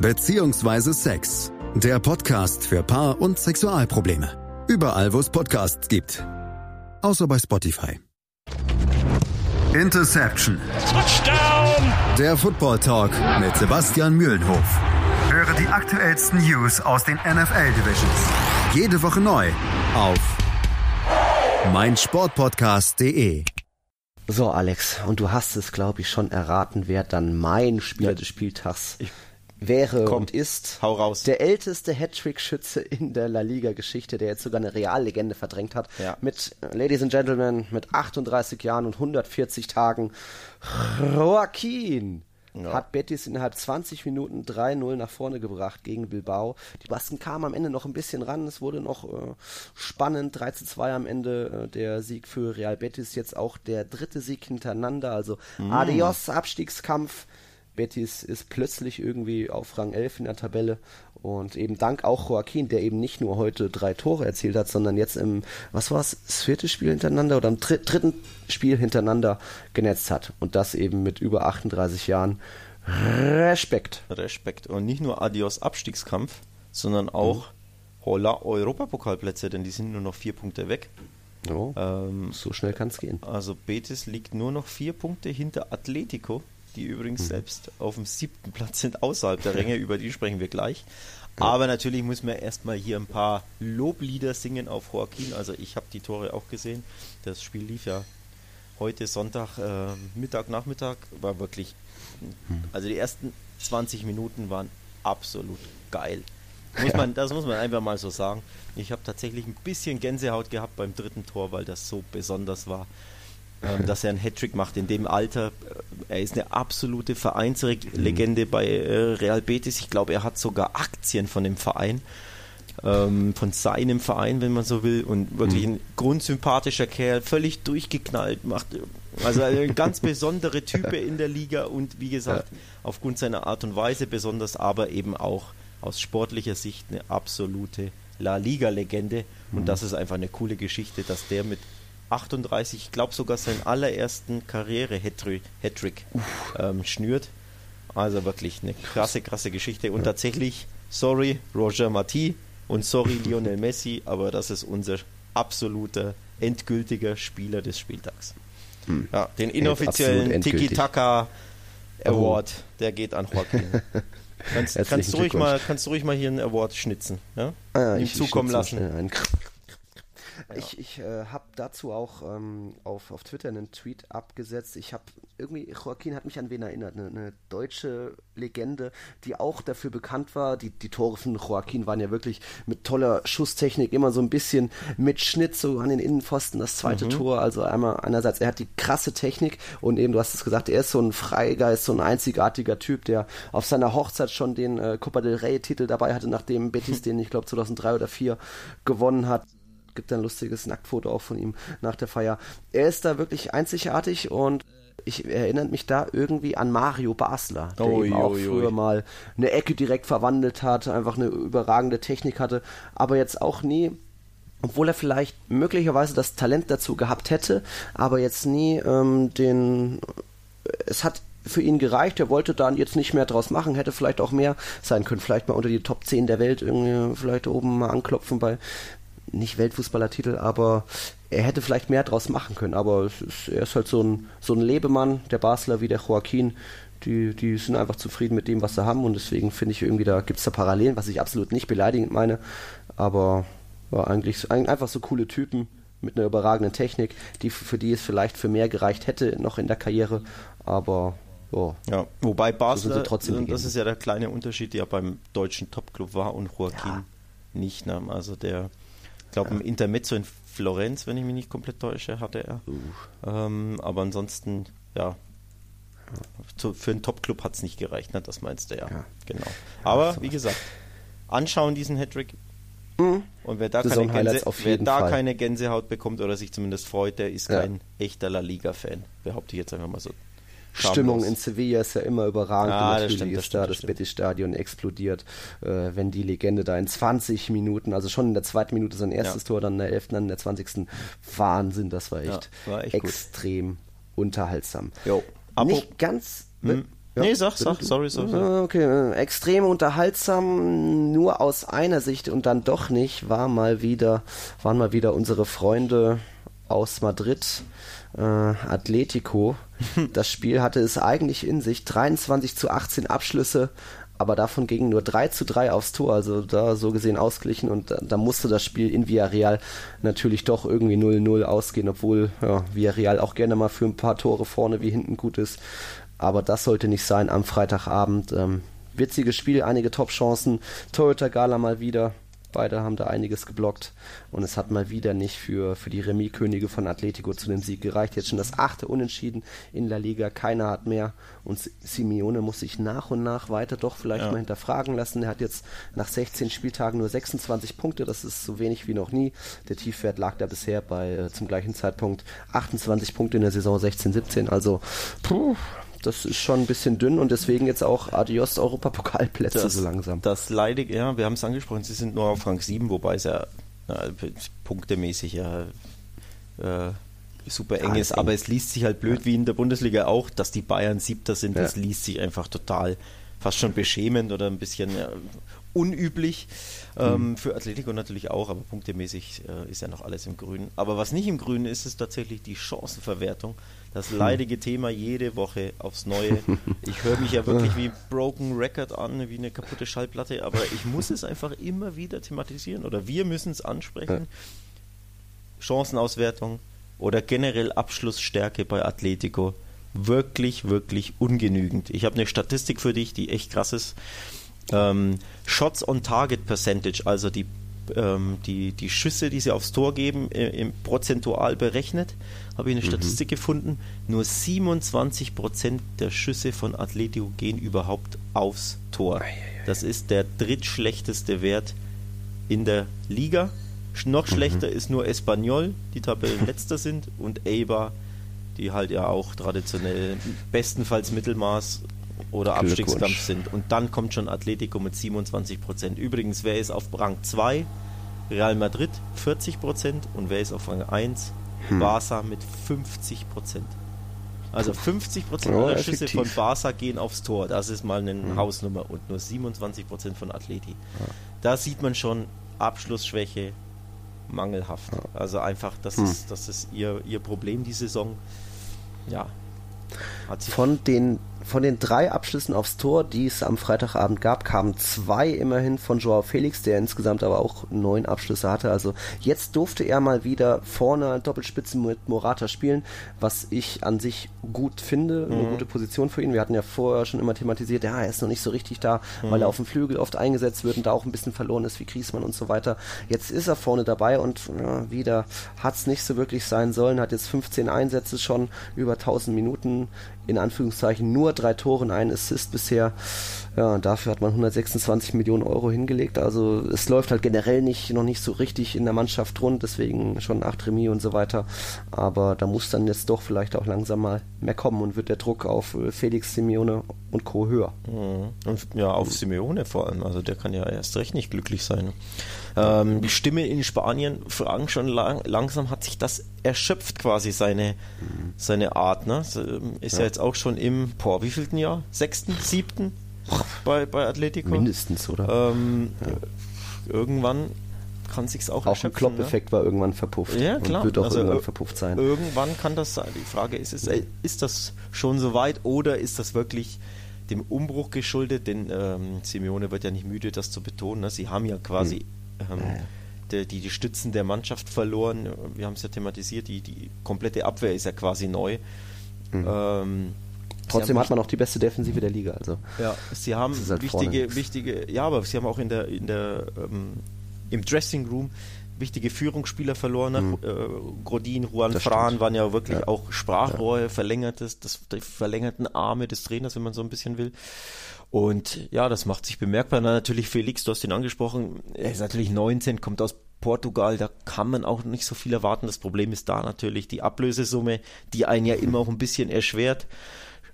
Beziehungsweise Sex. Der Podcast für Paar- und Sexualprobleme. Überall, wo es Podcasts gibt. Außer bei Spotify. Interception. Touchdown! Der Football Talk mit Sebastian Mühlenhof. Höre die aktuellsten News aus den NFL Divisions. Jede Woche neu auf meinsportpodcast.de. So, Alex, und du hast es, glaube ich, schon erraten, wer dann mein Spieler ja. des Spieltags ich wäre Komm, und ist. Hau raus. Der älteste Hattrick-Schütze in der La Liga-Geschichte, der jetzt sogar eine Reallegende verdrängt hat. Ja. Mit, Ladies and Gentlemen, mit 38 Jahren und 140 Tagen. Joaquin ja. hat Betis innerhalb 20 Minuten 3-0 nach vorne gebracht gegen Bilbao. Die Basken kamen am Ende noch ein bisschen ran. Es wurde noch äh, spannend. 3-2 am Ende äh, der Sieg für Real Betis. Jetzt auch der dritte Sieg hintereinander. Also mm. Adios, Abstiegskampf. Betis ist plötzlich irgendwie auf Rang 11 in der Tabelle und eben dank auch Joaquin, der eben nicht nur heute drei Tore erzielt hat, sondern jetzt im, was war es, das vierte Spiel hintereinander oder im dritten Spiel hintereinander genetzt hat und das eben mit über 38 Jahren. Respekt. Respekt. Und nicht nur Adios Abstiegskampf, sondern auch mhm. Holla Europapokalplätze, denn die sind nur noch vier Punkte weg. Oh, ähm, so schnell kann es gehen. Also Betis liegt nur noch vier Punkte hinter Atletico die übrigens mhm. selbst auf dem siebten Platz sind außerhalb der Ränge, über die sprechen wir gleich. Aber natürlich müssen wir erstmal hier ein paar Loblieder singen auf Joaquin. Also ich habe die Tore auch gesehen. Das Spiel lief ja heute Sonntag, äh, Mittag, Nachmittag, war wirklich, mhm. also die ersten 20 Minuten waren absolut geil. Muss ja. man, das muss man einfach mal so sagen. Ich habe tatsächlich ein bisschen Gänsehaut gehabt beim dritten Tor, weil das so besonders war ähm, dass er einen Hattrick macht in dem Alter. Er ist eine absolute Vereinslegende mhm. bei äh, Real Betis. Ich glaube, er hat sogar Aktien von dem Verein. Ähm, von seinem Verein, wenn man so will, und wirklich mhm. ein grundsympathischer Kerl, völlig durchgeknallt, macht also eine ganz besondere Type in der Liga und wie gesagt, ja. aufgrund seiner Art und Weise besonders, aber eben auch aus sportlicher Sicht eine absolute La Liga-Legende. Und mhm. das ist einfach eine coole Geschichte, dass der mit 38, ich glaube sogar seinen allerersten Karriere-Hattrick ähm, schnürt. Also wirklich eine krasse, krasse Geschichte. Und tatsächlich, sorry Roger Mati und sorry Lionel Messi, aber das ist unser absoluter, endgültiger Spieler des Spieltags. Hm. Ja, den inoffiziellen Tiki-Taka Award, oh. der geht an Joaquin. Kannst, kannst, du ruhig mal, kannst du ruhig mal hier einen Award schnitzen, ja? Ah, Ihm zukommen lassen. Ja. Ich, ich äh, habe dazu auch ähm, auf, auf Twitter einen Tweet abgesetzt. Ich habe irgendwie, Joaquin hat mich an wen erinnert, eine, eine, deutsche Legende, die auch dafür bekannt war. Die, die Tore von Joaquin waren ja wirklich mit toller Schusstechnik, immer so ein bisschen mit Schnitt so an den Innenpfosten, das zweite mhm. Tor. Also einmal einerseits, er hat die krasse Technik und eben, du hast es gesagt, er ist so ein Freigeist, so ein einzigartiger Typ, der auf seiner Hochzeit schon den äh, Copa del Rey Titel dabei hatte, nachdem Betis den, ich glaube, 2003 oder 2004 gewonnen hat gibt ein lustiges Nacktfoto auch von ihm nach der Feier. Er ist da wirklich einzigartig und ich erinnere mich da irgendwie an Mario Basler, der oh, eben auch oi, früher oi. mal eine Ecke direkt verwandelt hat, einfach eine überragende Technik hatte, aber jetzt auch nie obwohl er vielleicht möglicherweise das Talent dazu gehabt hätte, aber jetzt nie ähm, den. Es hat für ihn gereicht. Er wollte dann jetzt nicht mehr draus machen, hätte vielleicht auch mehr sein können. Vielleicht mal unter die Top 10 der Welt irgendwie vielleicht oben mal anklopfen bei, nicht Weltfußballertitel, aber er hätte vielleicht mehr draus machen können. Aber ist, er ist halt so ein, so ein Lebemann, der Basler wie der Joaquin. Die, die sind einfach zufrieden mit dem, was sie haben und deswegen finde ich irgendwie, da gibt es da Parallelen, was ich absolut nicht beleidigend meine. Aber war eigentlich einfach so coole Typen mit einer überragenden Technik, die für die es vielleicht für mehr gereicht hätte noch in der Karriere. Aber Oh. Ja, wobei Basler, trotzdem das ist ja der kleine Unterschied, der beim deutschen Topclub war und Joaquin ja. nicht. Ne? Also der glaube, ja. ein Intermezzo in Florenz, wenn ich mich nicht komplett täusche, hatte er. Uh. Ähm, aber ansonsten, ja. Zu, für einen Top-Club hat es nicht gereicht, ne? das meinst du ja. Ja. Genau. Aber wie gesagt, anschauen diesen Hattrick. Mhm. Und wer da, keine, Gänse, wer da keine Gänsehaut bekommt oder sich zumindest freut, der ist Ja. kein echter La Liga-Fan. Behaupte ich jetzt einfach mal so. Stimmung in Sevilla ist ja immer überragend. Ja, und das natürlich stimmt, das ist da stimmt, das das stimmt. Betis-Stadion explodiert, äh, wenn die Legende da in 20 Minuten, also schon in der zweiten Minute sein erstes Ja. Tor, dann in der 11., dann in der 20. Wahnsinn, das war echt, Ja, war echt gut. extrem unterhaltsam. Jo. Apro- Nicht ganz... Hm. Ja, nee, sag, sag, sorry, sorry. sorry. Ah, Okay, äh, extrem unterhaltsam, nur aus einer Sicht und dann doch nicht, war mal wieder, waren mal wieder unsere Freunde aus Madrid, äh, Atletico. Das Spiel hatte es eigentlich in sich, 23 zu 18 Abschlüsse, aber davon gingen nur 3 zu 3 aufs Tor, also da so gesehen ausgeglichen und da, da musste das Spiel in Villarreal natürlich doch irgendwie 0-0 ausgehen, obwohl ja, Villarreal auch gerne mal für ein paar Tore vorne wie hinten gut ist. Aber das sollte nicht sein am Freitagabend. Ähm, witziges Spiel, einige Top-Chancen. Toyota Gala mal wieder. Beide haben da einiges geblockt. Und es hat mal wieder nicht für, für die Remis-Könige von Atletico zu dem Sieg gereicht. Jetzt schon das achte Unentschieden in La Liga. Keiner hat mehr. Und Si- Simeone muss sich nach und nach weiter doch vielleicht Ja. mal hinterfragen lassen. Er hat jetzt nach 16 Spieltagen nur 26 Punkte. Das ist so wenig wie noch nie. Der Tiefwert lag da bisher bei äh, zum gleichen Zeitpunkt 28 Punkte in der Saison 16-17. Also, puh, das ist schon ein bisschen dünn und deswegen jetzt auch Adios Europapokalplätze so langsam. Das leidige, ja, wir haben es angesprochen, sie sind nur auf Rang 7, wobei es ja na, punktemäßig ja äh, super eng Alles ist, eng. aber es liest sich halt blöd, wie in der Bundesliga auch, dass die Bayern Siebter sind, das Ja. liest sich einfach total fast schon beschämend oder ein bisschen ja, unüblich. Ähm, für Atletico natürlich auch, aber punktemäßig äh, ist ja noch alles im Grünen. Aber was nicht im Grünen ist, ist tatsächlich die Chancenverwertung. Das leidige Thema jede Woche aufs Neue. Ich höre mich ja wirklich wie Broken Record an, wie eine kaputte Schallplatte, aber ich muss es einfach immer wieder thematisieren oder wir müssen es ansprechen. Chancenauswertung oder generell Abschlussstärke bei Atletico wirklich, wirklich ungenügend. Ich habe eine Statistik für dich, die echt krass ist. Ähm, Shots on Target Percentage, also die, ähm, die, die Schüsse, die sie aufs Tor geben, äh, im prozentual berechnet, habe ich eine Statistik gefunden. Nur 27% der Schüsse von Atletico gehen überhaupt aufs Tor. Das ist der drittschlechteste Wert in der Liga. Noch schlechter ist nur Espanyol, die Tabellenletzter sind, und Eibar, die halt ja auch traditionell bestenfalls Mittelmaß oder. Abstiegskampf sind. Und dann kommt schon Atletico mit 27 Prozent. Übrigens, wer ist auf Rang 2? Real Madrid 40 Prozent und wer ist auf Rang 1? Hm. Barca mit 50 Prozent. Also 50 Prozent Ja, aller Schüsse von effektiv. Barca gehen aufs Tor. Das ist mal eine Hm. Hausnummer und nur 27 Prozent von Atleti. Da sieht man schon Abschlussschwäche mangelhaft. Also einfach, das Hm. ist, das ist ihr, ihr Problem die Saison. Ja. Von den, von den drei Abschlüssen aufs Tor, die es am Freitagabend gab, kamen zwei immerhin von Joao Felix, der insgesamt aber auch neun Abschlüsse hatte. Also jetzt durfte er mal wieder vorne Doppelspitze mit Morata spielen, was ich an sich gut finde, eine gute Position für ihn. Wir hatten ja vorher schon immer thematisiert, ja, er ist noch nicht so richtig da, weil er auf dem Flügel oft eingesetzt wird und da auch ein bisschen verloren ist wie Griesmann und so weiter. Jetzt ist er vorne dabei und ja, wieder hat es nicht so wirklich sein sollen, hat jetzt 15 Einsätze schon, über 1000 Minuten, in Anführungszeichen nur drei Tore und einen Assist bisher. Ja, dafür hat man 126 Millionen Euro hingelegt. Also es läuft halt generell nicht noch nicht so richtig in der Mannschaft rund, deswegen schon acht Remis und so weiter. Aber da muss dann jetzt doch vielleicht auch langsam mal mehr kommen und wird der Druck auf äh, Felix Simeone und Co. höher. Mhm. Und ja, auf Simeone vor allem. Also der kann ja erst recht nicht glücklich sein. Ähm, die Stimme in Spanien fragen schon lang, langsam, hat sich das erschöpft quasi seine, seine Art. Ne? Ähm, Ist ja. jetzt auch schon im, boah, wievielten Jahr? Sechsten, siebten bei, bei Atletico? Mindestens, oder? Ähm, Irgendwann kann sich's auch auch ein erschöpfen. Klopp-Effekt war irgendwann verpufft. Ja, klar. Und wird auch Also, irgendwann äh, verpufft sein. Irgendwann kann das sein. Die Frage ist, ist, äh, ist das schon so weit oder ist das wirklich dem Umbruch geschuldet? Denn ähm, Simeone wird ja nicht müde, das zu betonen. Ne? Sie haben ja quasi Hm. Ähm, die, die, die Stützen der Mannschaft verloren. Wir haben es ja thematisiert, die, die komplette Abwehr ist ja quasi neu. Ähm, sie Hm. Trotzdem hat man auch die beste Defensive der Liga. Also ja, sie haben halt wichtige, vorne. wichtige, ja, aber sie haben auch in der, in der ähm, im Dressing Room wichtige Führungsspieler verloren. Mhm. Äh, Grodin, Juan Das Fran stimmt. waren ja wirklich Ja. auch Sprachrohre, verlängertes, das, die verlängerten Arme des Trainers, wenn man so ein bisschen will. Und ja, das macht sich bemerkbar. Dann natürlich Felix, du hast ihn angesprochen, er ist natürlich 19, kommt aus Portugal, da kann man auch nicht so viel erwarten. Das Problem ist da natürlich die Ablösesumme, die einen ja immer auch ein bisschen erschwert.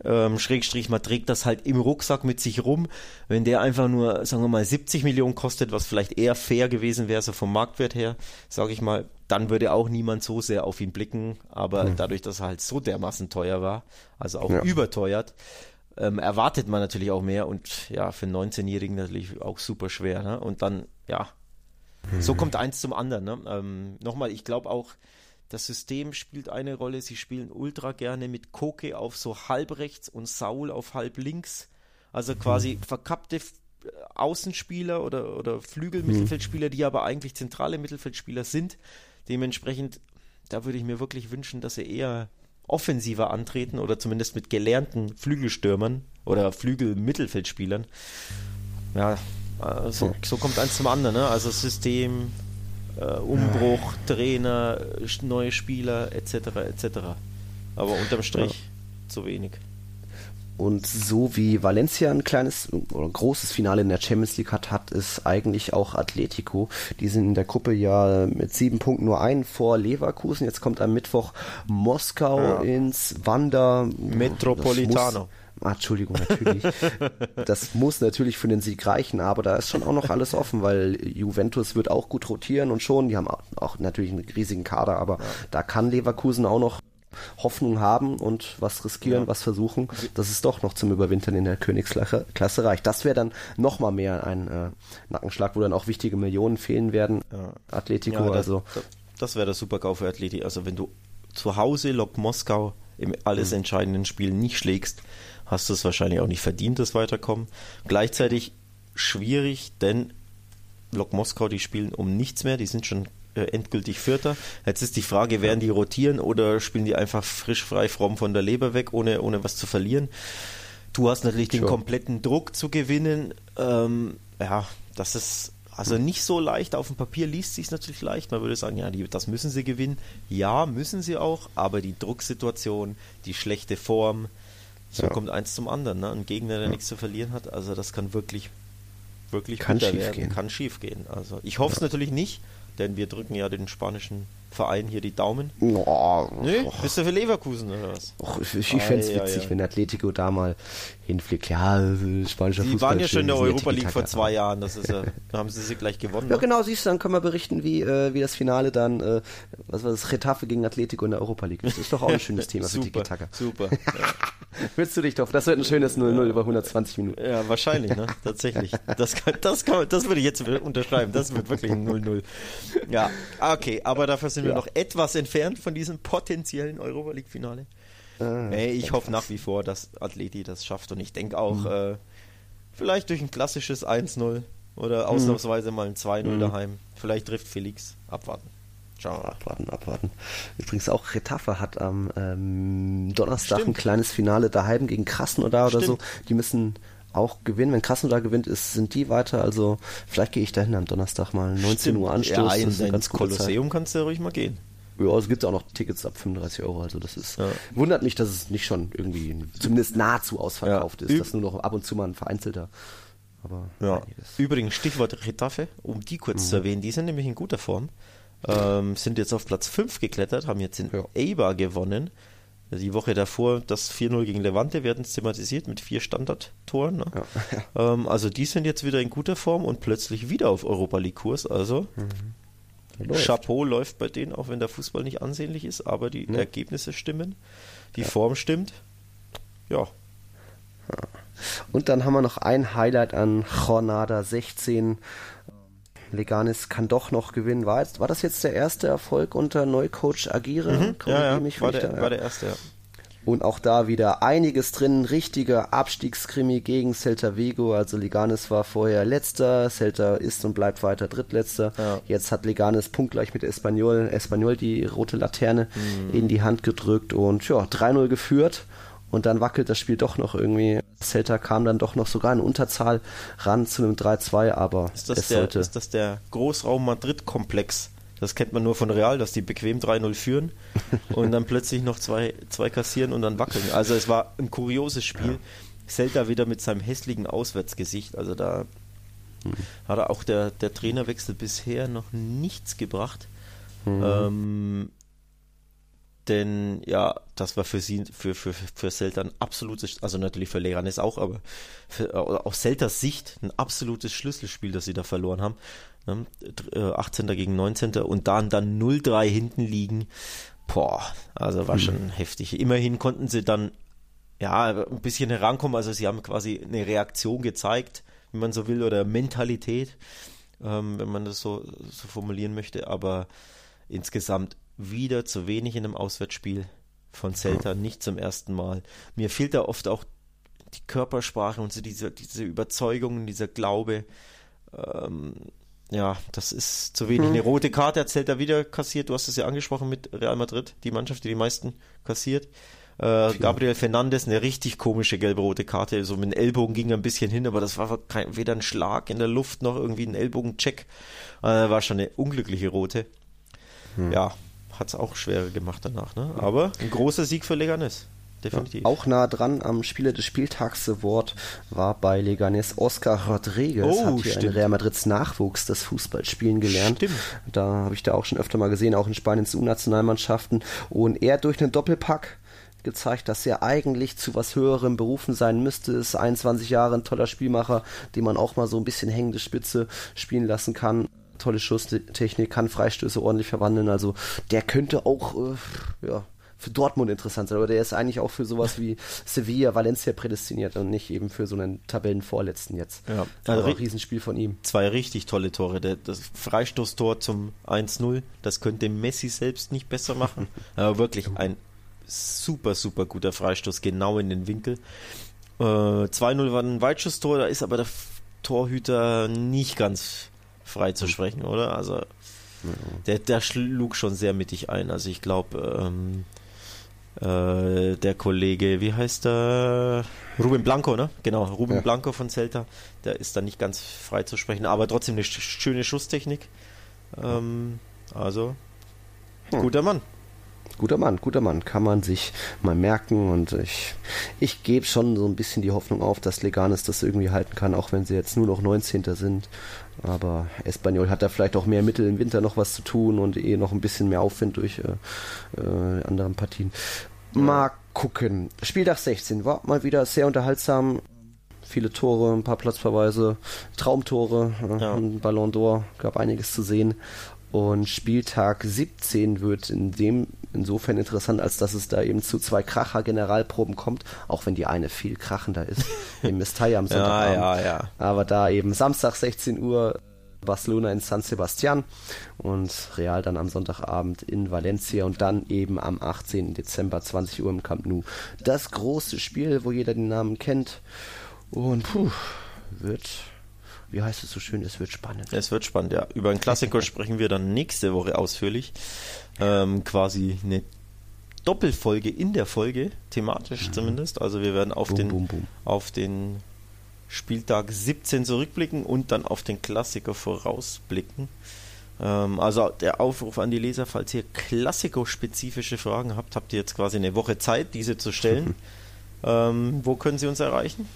Ähm, Schrägstrich, man trägt das halt im Rucksack mit sich rum. Wenn der einfach nur, sagen wir mal, 70 Millionen kostet, was vielleicht eher fair gewesen wäre, so vom Marktwert her, sage ich mal, dann würde auch niemand so sehr auf ihn blicken. Aber dadurch, dass er halt so dermaßen teuer war, also auch Ja. überteuert, ähm, erwartet man natürlich auch mehr und ja, für einen 19-Jährigen natürlich auch super schwer. Ne? Und dann, ja, so kommt eins zum anderen. Ne? Ähm, Nochmal, ich glaube auch, das System spielt eine Rolle. Sie spielen ultra gerne mit Koke auf so halb rechts und Saul auf halb links. Also quasi verkappte äh, Außenspieler oder, oder Flügelmittelfeldspieler, die aber eigentlich zentrale Mittelfeldspieler sind. Dementsprechend, da würde ich mir wirklich wünschen, dass sie eher offensiver antreten oder zumindest mit gelernten Flügelstürmern oder Flügelmittelfeldspielern. Ja, so, so kommt eins zum anderen. Ne? Also System, äh, Umbruch, Trainer, neue Spieler etc. etc. Aber unterm Strich zu wenig. Und so wie Valencia ein kleines oder ein großes Finale in der Champions League hat, hat es eigentlich auch Atletico. Die sind in der Gruppe ja mit sieben Punkten nur ein vor Leverkusen. Jetzt kommt am Mittwoch Moskau Ja. ins Wander. Metropolitano. Ah, Entschuldigung, natürlich. das muss natürlich für den Sieg reichen, aber da ist schon auch noch alles offen, weil Juventus wird auch gut rotieren und schon, die haben auch, auch natürlich einen riesigen Kader, aber da kann Leverkusen auch noch Hoffnung haben und was riskieren, Ja. was versuchen, dass es doch noch zum Überwintern in der Königsklasse Klasse reicht. Das wäre dann noch mal mehr ein äh, Nackenschlag, wo dann auch wichtige Millionen fehlen werden. Ja. Atletico, Ja, das, also das, das wäre der Super-GAU für Athleti. Also wenn du zu Hause Lok Moskau im alles entscheidenden Spiel nicht schlägst, hast du es wahrscheinlich auch nicht verdient, das Weiterkommen. Gleichzeitig schwierig, denn Lok Moskau, die spielen um nichts mehr, die sind schon endgültig Vierter. Jetzt ist die Frage, werden die rotieren oder spielen die einfach frisch, frei, fromm von der Leber weg, ohne, ohne was zu verlieren? Du hast natürlich den Sure. kompletten Druck zu gewinnen. Ähm, ja, das ist also nicht so leicht. Auf dem Papier liest sich natürlich leicht. Man würde sagen, ja, die, das müssen sie gewinnen. Ja, müssen sie auch, aber die Drucksituation, die schlechte Form, so Ja. kommt eins zum anderen. Ne? Ein Gegner, der nichts zu verlieren hat, also das kann wirklich, wirklich Kann bitter schief werden. gehen. Kann schief gehen. Also ich hoffe es natürlich nicht, denn wir drücken ja den spanischen Verein hier die Daumen. oh, Nö, oh, bist du für Leverkusen oder was? Och, ich ich fände es witzig, ei. wenn Atletico da mal hinfliegt. Ja, spanischer Die Fußball. waren ja schon in der ja Europa League vor zwei Jahren. Das ist ja, da haben sie sie gleich gewonnen. Ja, ne? genau, siehst du, dann können wir berichten, wie, äh, wie das Finale dann, äh, was war das, Retafe gegen Atletico in der Europa League. Das ist doch auch ein schönes Thema für super, Tiki-Taka. super. Ja. Willst du dich drauf? Das wird ein schönes 0-0 über 120 Minuten. Ja, wahrscheinlich, ne? Tatsächlich. Das, kann, das, kann, das würde ich jetzt unterschreiben. Das wird wirklich ein 0-0. Ja, okay, aber dafür sind wir Ja. noch etwas entfernt von diesem potenziellen Europa League-Finale. Nee, ich hoffe nach wie vor, dass Atleti das schafft und ich denke auch, äh, vielleicht durch ein klassisches 1-0 oder ausnahmsweise mal ein 2-0 daheim. Vielleicht trifft Felix. Abwarten. Wir mal. Abwarten, abwarten. Übrigens auch Retafe hat am ähm, Donnerstag ein Stimmt. kleines Finale daheim gegen Krasnodar oder so. Stimmt. Die müssen auch gewinnen. Wenn Krasnodar gewinnt, ist, sind die weiter. Also vielleicht gehe ich dahin am Donnerstag mal 19 Stimmt. Uhr Anstoß. Ja, das in, ist eine ganz. Kolosseum kannst du ja ruhig mal gehen. Ja, es gibt auch noch Tickets ab 35 Euro, also das ist Ja. wundert mich, dass es nicht schon irgendwie zumindest nahezu ausverkauft Ja. ist, dass nur noch ab und zu mal ein vereinzelter. Aber Ja. einiges. Übrigens, Stichwort Retafe, um die kurz zu erwähnen, die sind nämlich in guter Form. Ähm, sind jetzt auf Platz 5 geklettert, haben jetzt in Ja. Eibar gewonnen. Die Woche davor das 4-0 gegen Levante werden thematisiert mit vier Standardtoren. Ne? Ähm, also die sind jetzt wieder in guter Form und plötzlich wieder auf Europa League Kurs. Also Läuft. Chapeau läuft bei denen, auch wenn der Fußball nicht ansehnlich ist, aber die Ergebnisse stimmen, die Form stimmt. Ja, Und dann haben wir noch ein Highlight an Jornada 16. Leganis kann doch noch gewinnen. War, jetzt, war das jetzt der erste Erfolg unter Neucoach Agire? Mhm. ja, ja war, der, da- war der erste. Ja. Und auch da wieder einiges drin. Richtiger Abstiegskrimi gegen Celta Vigo. Also Leganes war vorher letzter. Celta ist und bleibt weiter drittletzter. Ja. Jetzt hat Leganes punktgleich mit Espanyol, Espanyol die rote Laterne Mhm. in die Hand gedrückt und ja, 3-0 geführt. Und dann wackelt das Spiel doch noch irgendwie. Celta kam dann doch noch sogar in Unterzahl ran zu einem 3-2, aber ist das, es der, sollte... ist das der Großraum Madrid-Komplex? Das kennt man nur von Real, dass die bequem 3-0 führen und dann plötzlich noch zwei, zwei kassieren und dann wackeln. Also es war ein kurioses Spiel. Celta wieder mit seinem hässlichen Auswärtsgesicht. Also da Mhm. hat er auch der, der Trainerwechsel bisher noch nichts gebracht. Mhm. Ähm, denn ja, das war für sie, für, für, für Celta ein absolutes, also natürlich für Leganes auch, aber für, aus Celtas Sicht ein absolutes Schlüsselspiel, das sie da verloren haben. Ne? 18. gegen 19. und dann dann 0-3 hinten liegen. Boah, also war schon heftig. Immerhin konnten sie dann ja ein bisschen herankommen, also sie haben quasi eine Reaktion gezeigt, wenn man so will, oder Mentalität, ähm, wenn man das so, so formulieren möchte, aber insgesamt wieder zu wenig in einem Auswärtsspiel von Celta, nicht zum ersten Mal. Mir fehlt da oft auch die Körpersprache und so diese, diese Überzeugung, dieser Glaube. Ähm, ja, das ist zu wenig. Eine rote Karte hat Celta wieder kassiert. Du hast es ja angesprochen mit Real Madrid, die Mannschaft, die die meisten kassiert. Äh, Gabriel Fernandes, eine richtig komische gelbe-rote Karte. So mit dem Ellbogen ging er ein bisschen hin, aber das war kein, weder ein Schlag in der Luft noch irgendwie ein Ellbogencheck. Äh, war schon eine unglückliche rote. Hm. Ja, hat es auch schwerer gemacht danach. Ne? Aber ein großer Sieg für Leganes. Definitiv. Ja, auch nah dran am Spieler des Spieltags Award war bei Leganes Oscar Rodriguez. Oh, hat hier stimmt. in Real Madrids Nachwuchs das Fußballspielen gelernt. Stimmt. Da habe ich da auch schon öfter mal gesehen, auch in Spaniens U-Nationalmannschaften. Und er durch einen Doppelpack gezeigt, dass er eigentlich zu was höherem berufen sein müsste. Ist 21 Jahre ein toller Spielmacher, den man auch mal so ein bisschen hängende Spitze spielen lassen kann. Tolle Schusstechnik, kann Freistöße ordentlich verwandeln. Also der könnte auch äh, ja, für Dortmund interessant sein, aber der ist eigentlich auch für sowas wie Sevilla, Valencia prädestiniert und nicht eben für so einen Tabellenvorletzten jetzt. Ja, also ein Riesenspiel von ihm. Zwei richtig tolle Tore. Der, das Freistoßtor zum 1-0, das könnte Messi selbst nicht besser machen. Aber wirklich ein super, super guter Freistoß, genau in den Winkel. Äh, 2-0 war ein Weitschusstor, da ist aber der Torhüter nicht ganz frei zu sprechen, oder? Also der, der schlug schon sehr mittig ein. Also ich glaube, ähm, äh, der Kollege, wie heißt der? Ruben Blanco, ne? Genau, Ruben Ja. Blanco von Celta. Der ist da nicht ganz frei zu sprechen, aber trotzdem eine sch- schöne Schusstechnik. Ähm, also, guter Mann. Guter Mann, guter Mann, kann man sich mal merken und ich, ich gebe schon so ein bisschen die Hoffnung auf, dass Leganes das irgendwie halten kann, auch wenn sie jetzt nur noch 19. sind. Aber Espanyol hat da vielleicht auch mehr Mittel im Winter noch was zu tun und eh noch ein bisschen mehr Aufwind durch äh, äh, anderen Partien. Mal gucken. Spieltag 16 war mal wieder sehr unterhaltsam. Viele Tore, ein paar Platzverweise, Traumtore, äh, Ja. Ballon d'Or, gab einiges zu sehen. Und Spieltag 17 wird in dem insofern interessant, als dass es da eben zu zwei Kracher-Generalproben kommt, auch wenn die eine viel krachender ist, im Mestalla am Sonntagabend. ja, ja. Aber da eben Samstag 16 Uhr Barcelona in San Sebastian und Real dann am Sonntagabend in Valencia und dann eben am 18. Dezember 20 Uhr im Camp Nou. Das große Spiel, wo jeder den Namen kennt und puh, wird, wie heißt es so schön, es wird spannend. Es wird spannend, ja. Über einen Klassiker sprechen wir dann nächste Woche ausführlich. Ähm, quasi eine Doppelfolge in der Folge, thematisch zumindest. Also wir werden auf Mhm. Boom, den boom, boom. auf den Spieltag 17 zurückblicken und dann auf den Klassiker vorausblicken. Ähm, also der Aufruf an die Leser, falls ihr Klassiko-spezifische Fragen habt, habt ihr jetzt quasi eine Woche Zeit, diese zu stellen. ähm, wo können sie uns erreichen?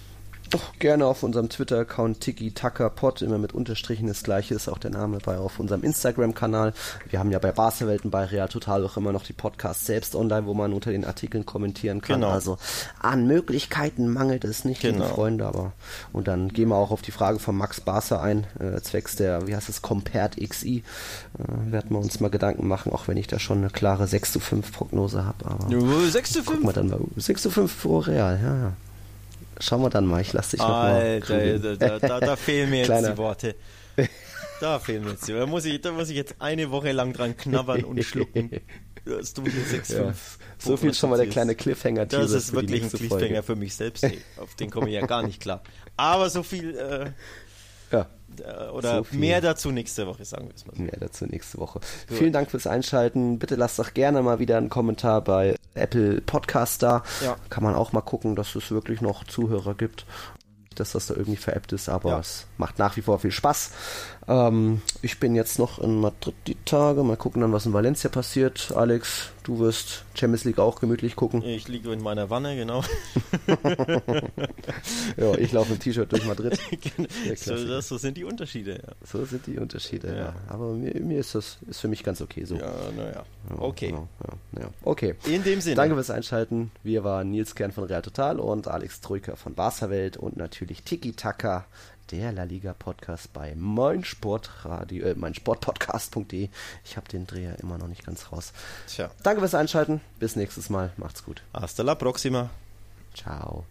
Doch gerne auf unserem Twitter-Account Tiki Taka Pod, immer mit Unterstrichen das gleiche ist auch der Name bei auf unserem Instagram-Kanal. Wir haben ja bei Barcelwelten bei Real Total auch immer noch die Podcasts selbst online, wo man unter den Artikeln kommentieren kann. Genau. Also an Möglichkeiten mangelt es nicht, liebe Genau. Freunde, aber und dann gehen wir auch auf die Frage von Max Barser ein, äh, zwecks der, wie heißt es, Compert XI. Äh, werden wir uns mal Gedanken machen, auch wenn ich da schon eine klare 6 zu 5 Prognose habe. Aber 6 zu gucken wir dann mal. 6 zu 5 pro Real, ja, ja. Schauen wir dann mal, ich lasse dich noch mal. Alter, da, da, da fehlen mir jetzt die Worte. Da fehlen mir jetzt die Da muss ich, da muss ich jetzt eine Woche lang dran knabbern und schlucken. Dass du hier 6, Ja. 5 So viel schon mal der kleine cliffhanger Das ist wirklich ein Cliffhanger Folge. für mich selbst. Auf den komme ich ja gar nicht klar. Aber so viel, äh, Ja. Äh, oder so mehr dazu nächste Woche, sagen wir es mal so. Mehr dazu nächste Woche. Gut. Vielen Dank fürs Einschalten. Bitte lasst doch gerne mal wieder einen Kommentar bei Apple Podcast da. Ja. Kann man auch mal gucken, dass es wirklich noch Zuhörer gibt dass das da irgendwie veräppt ist, aber ja. es macht nach wie vor viel Spaß. Ähm, ich bin jetzt noch in Madrid die Tage. Mal gucken dann, was in Valencia passiert. Alex, du wirst Champions League auch gemütlich gucken. Ich liege in meiner Wanne, genau. ja, ich laufe im T-Shirt durch Madrid. so, das, so, sind die Unterschiede, ja. So sind die Unterschiede, ja. ja. Aber mir, mir, ist das ist für mich ganz okay so. Ja, naja. Okay. Genau, ja, okay. In dem Sinne. Danke fürs Einschalten. Wir waren Nils Kern von Real Total und Alex Troika von Barca Welt und natürlich Tiki Taka der La Liga Podcast bei meinsportradio, äh, meinsportpodcast.de. Ich habe den Dreher immer noch nicht ganz raus. Tja. Danke fürs Einschalten. Bis nächstes Mal. Macht's gut. Hasta la próxima. Ciao.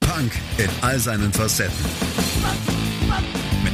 Punk in all seinen Facetten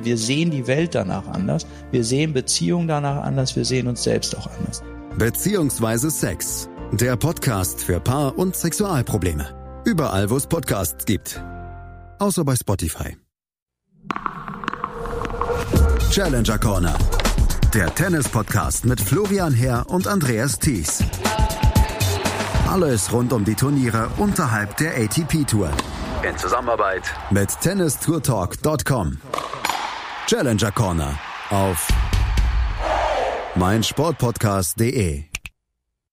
wir sehen die Welt danach anders, wir sehen Beziehungen danach anders, wir sehen uns selbst auch anders. Beziehungsweise Sex. Der Podcast für Paar- und Sexualprobleme. Überall, wo es Podcasts gibt. Außer bei Spotify. Challenger Corner. Der Tennis-Podcast mit Florian Herr und Andreas Thies. Alles rund um die Turniere unterhalb der ATP-Tour. In Zusammenarbeit mit tennistourtalk.com. Challenger Corner auf meinsportpodcast.de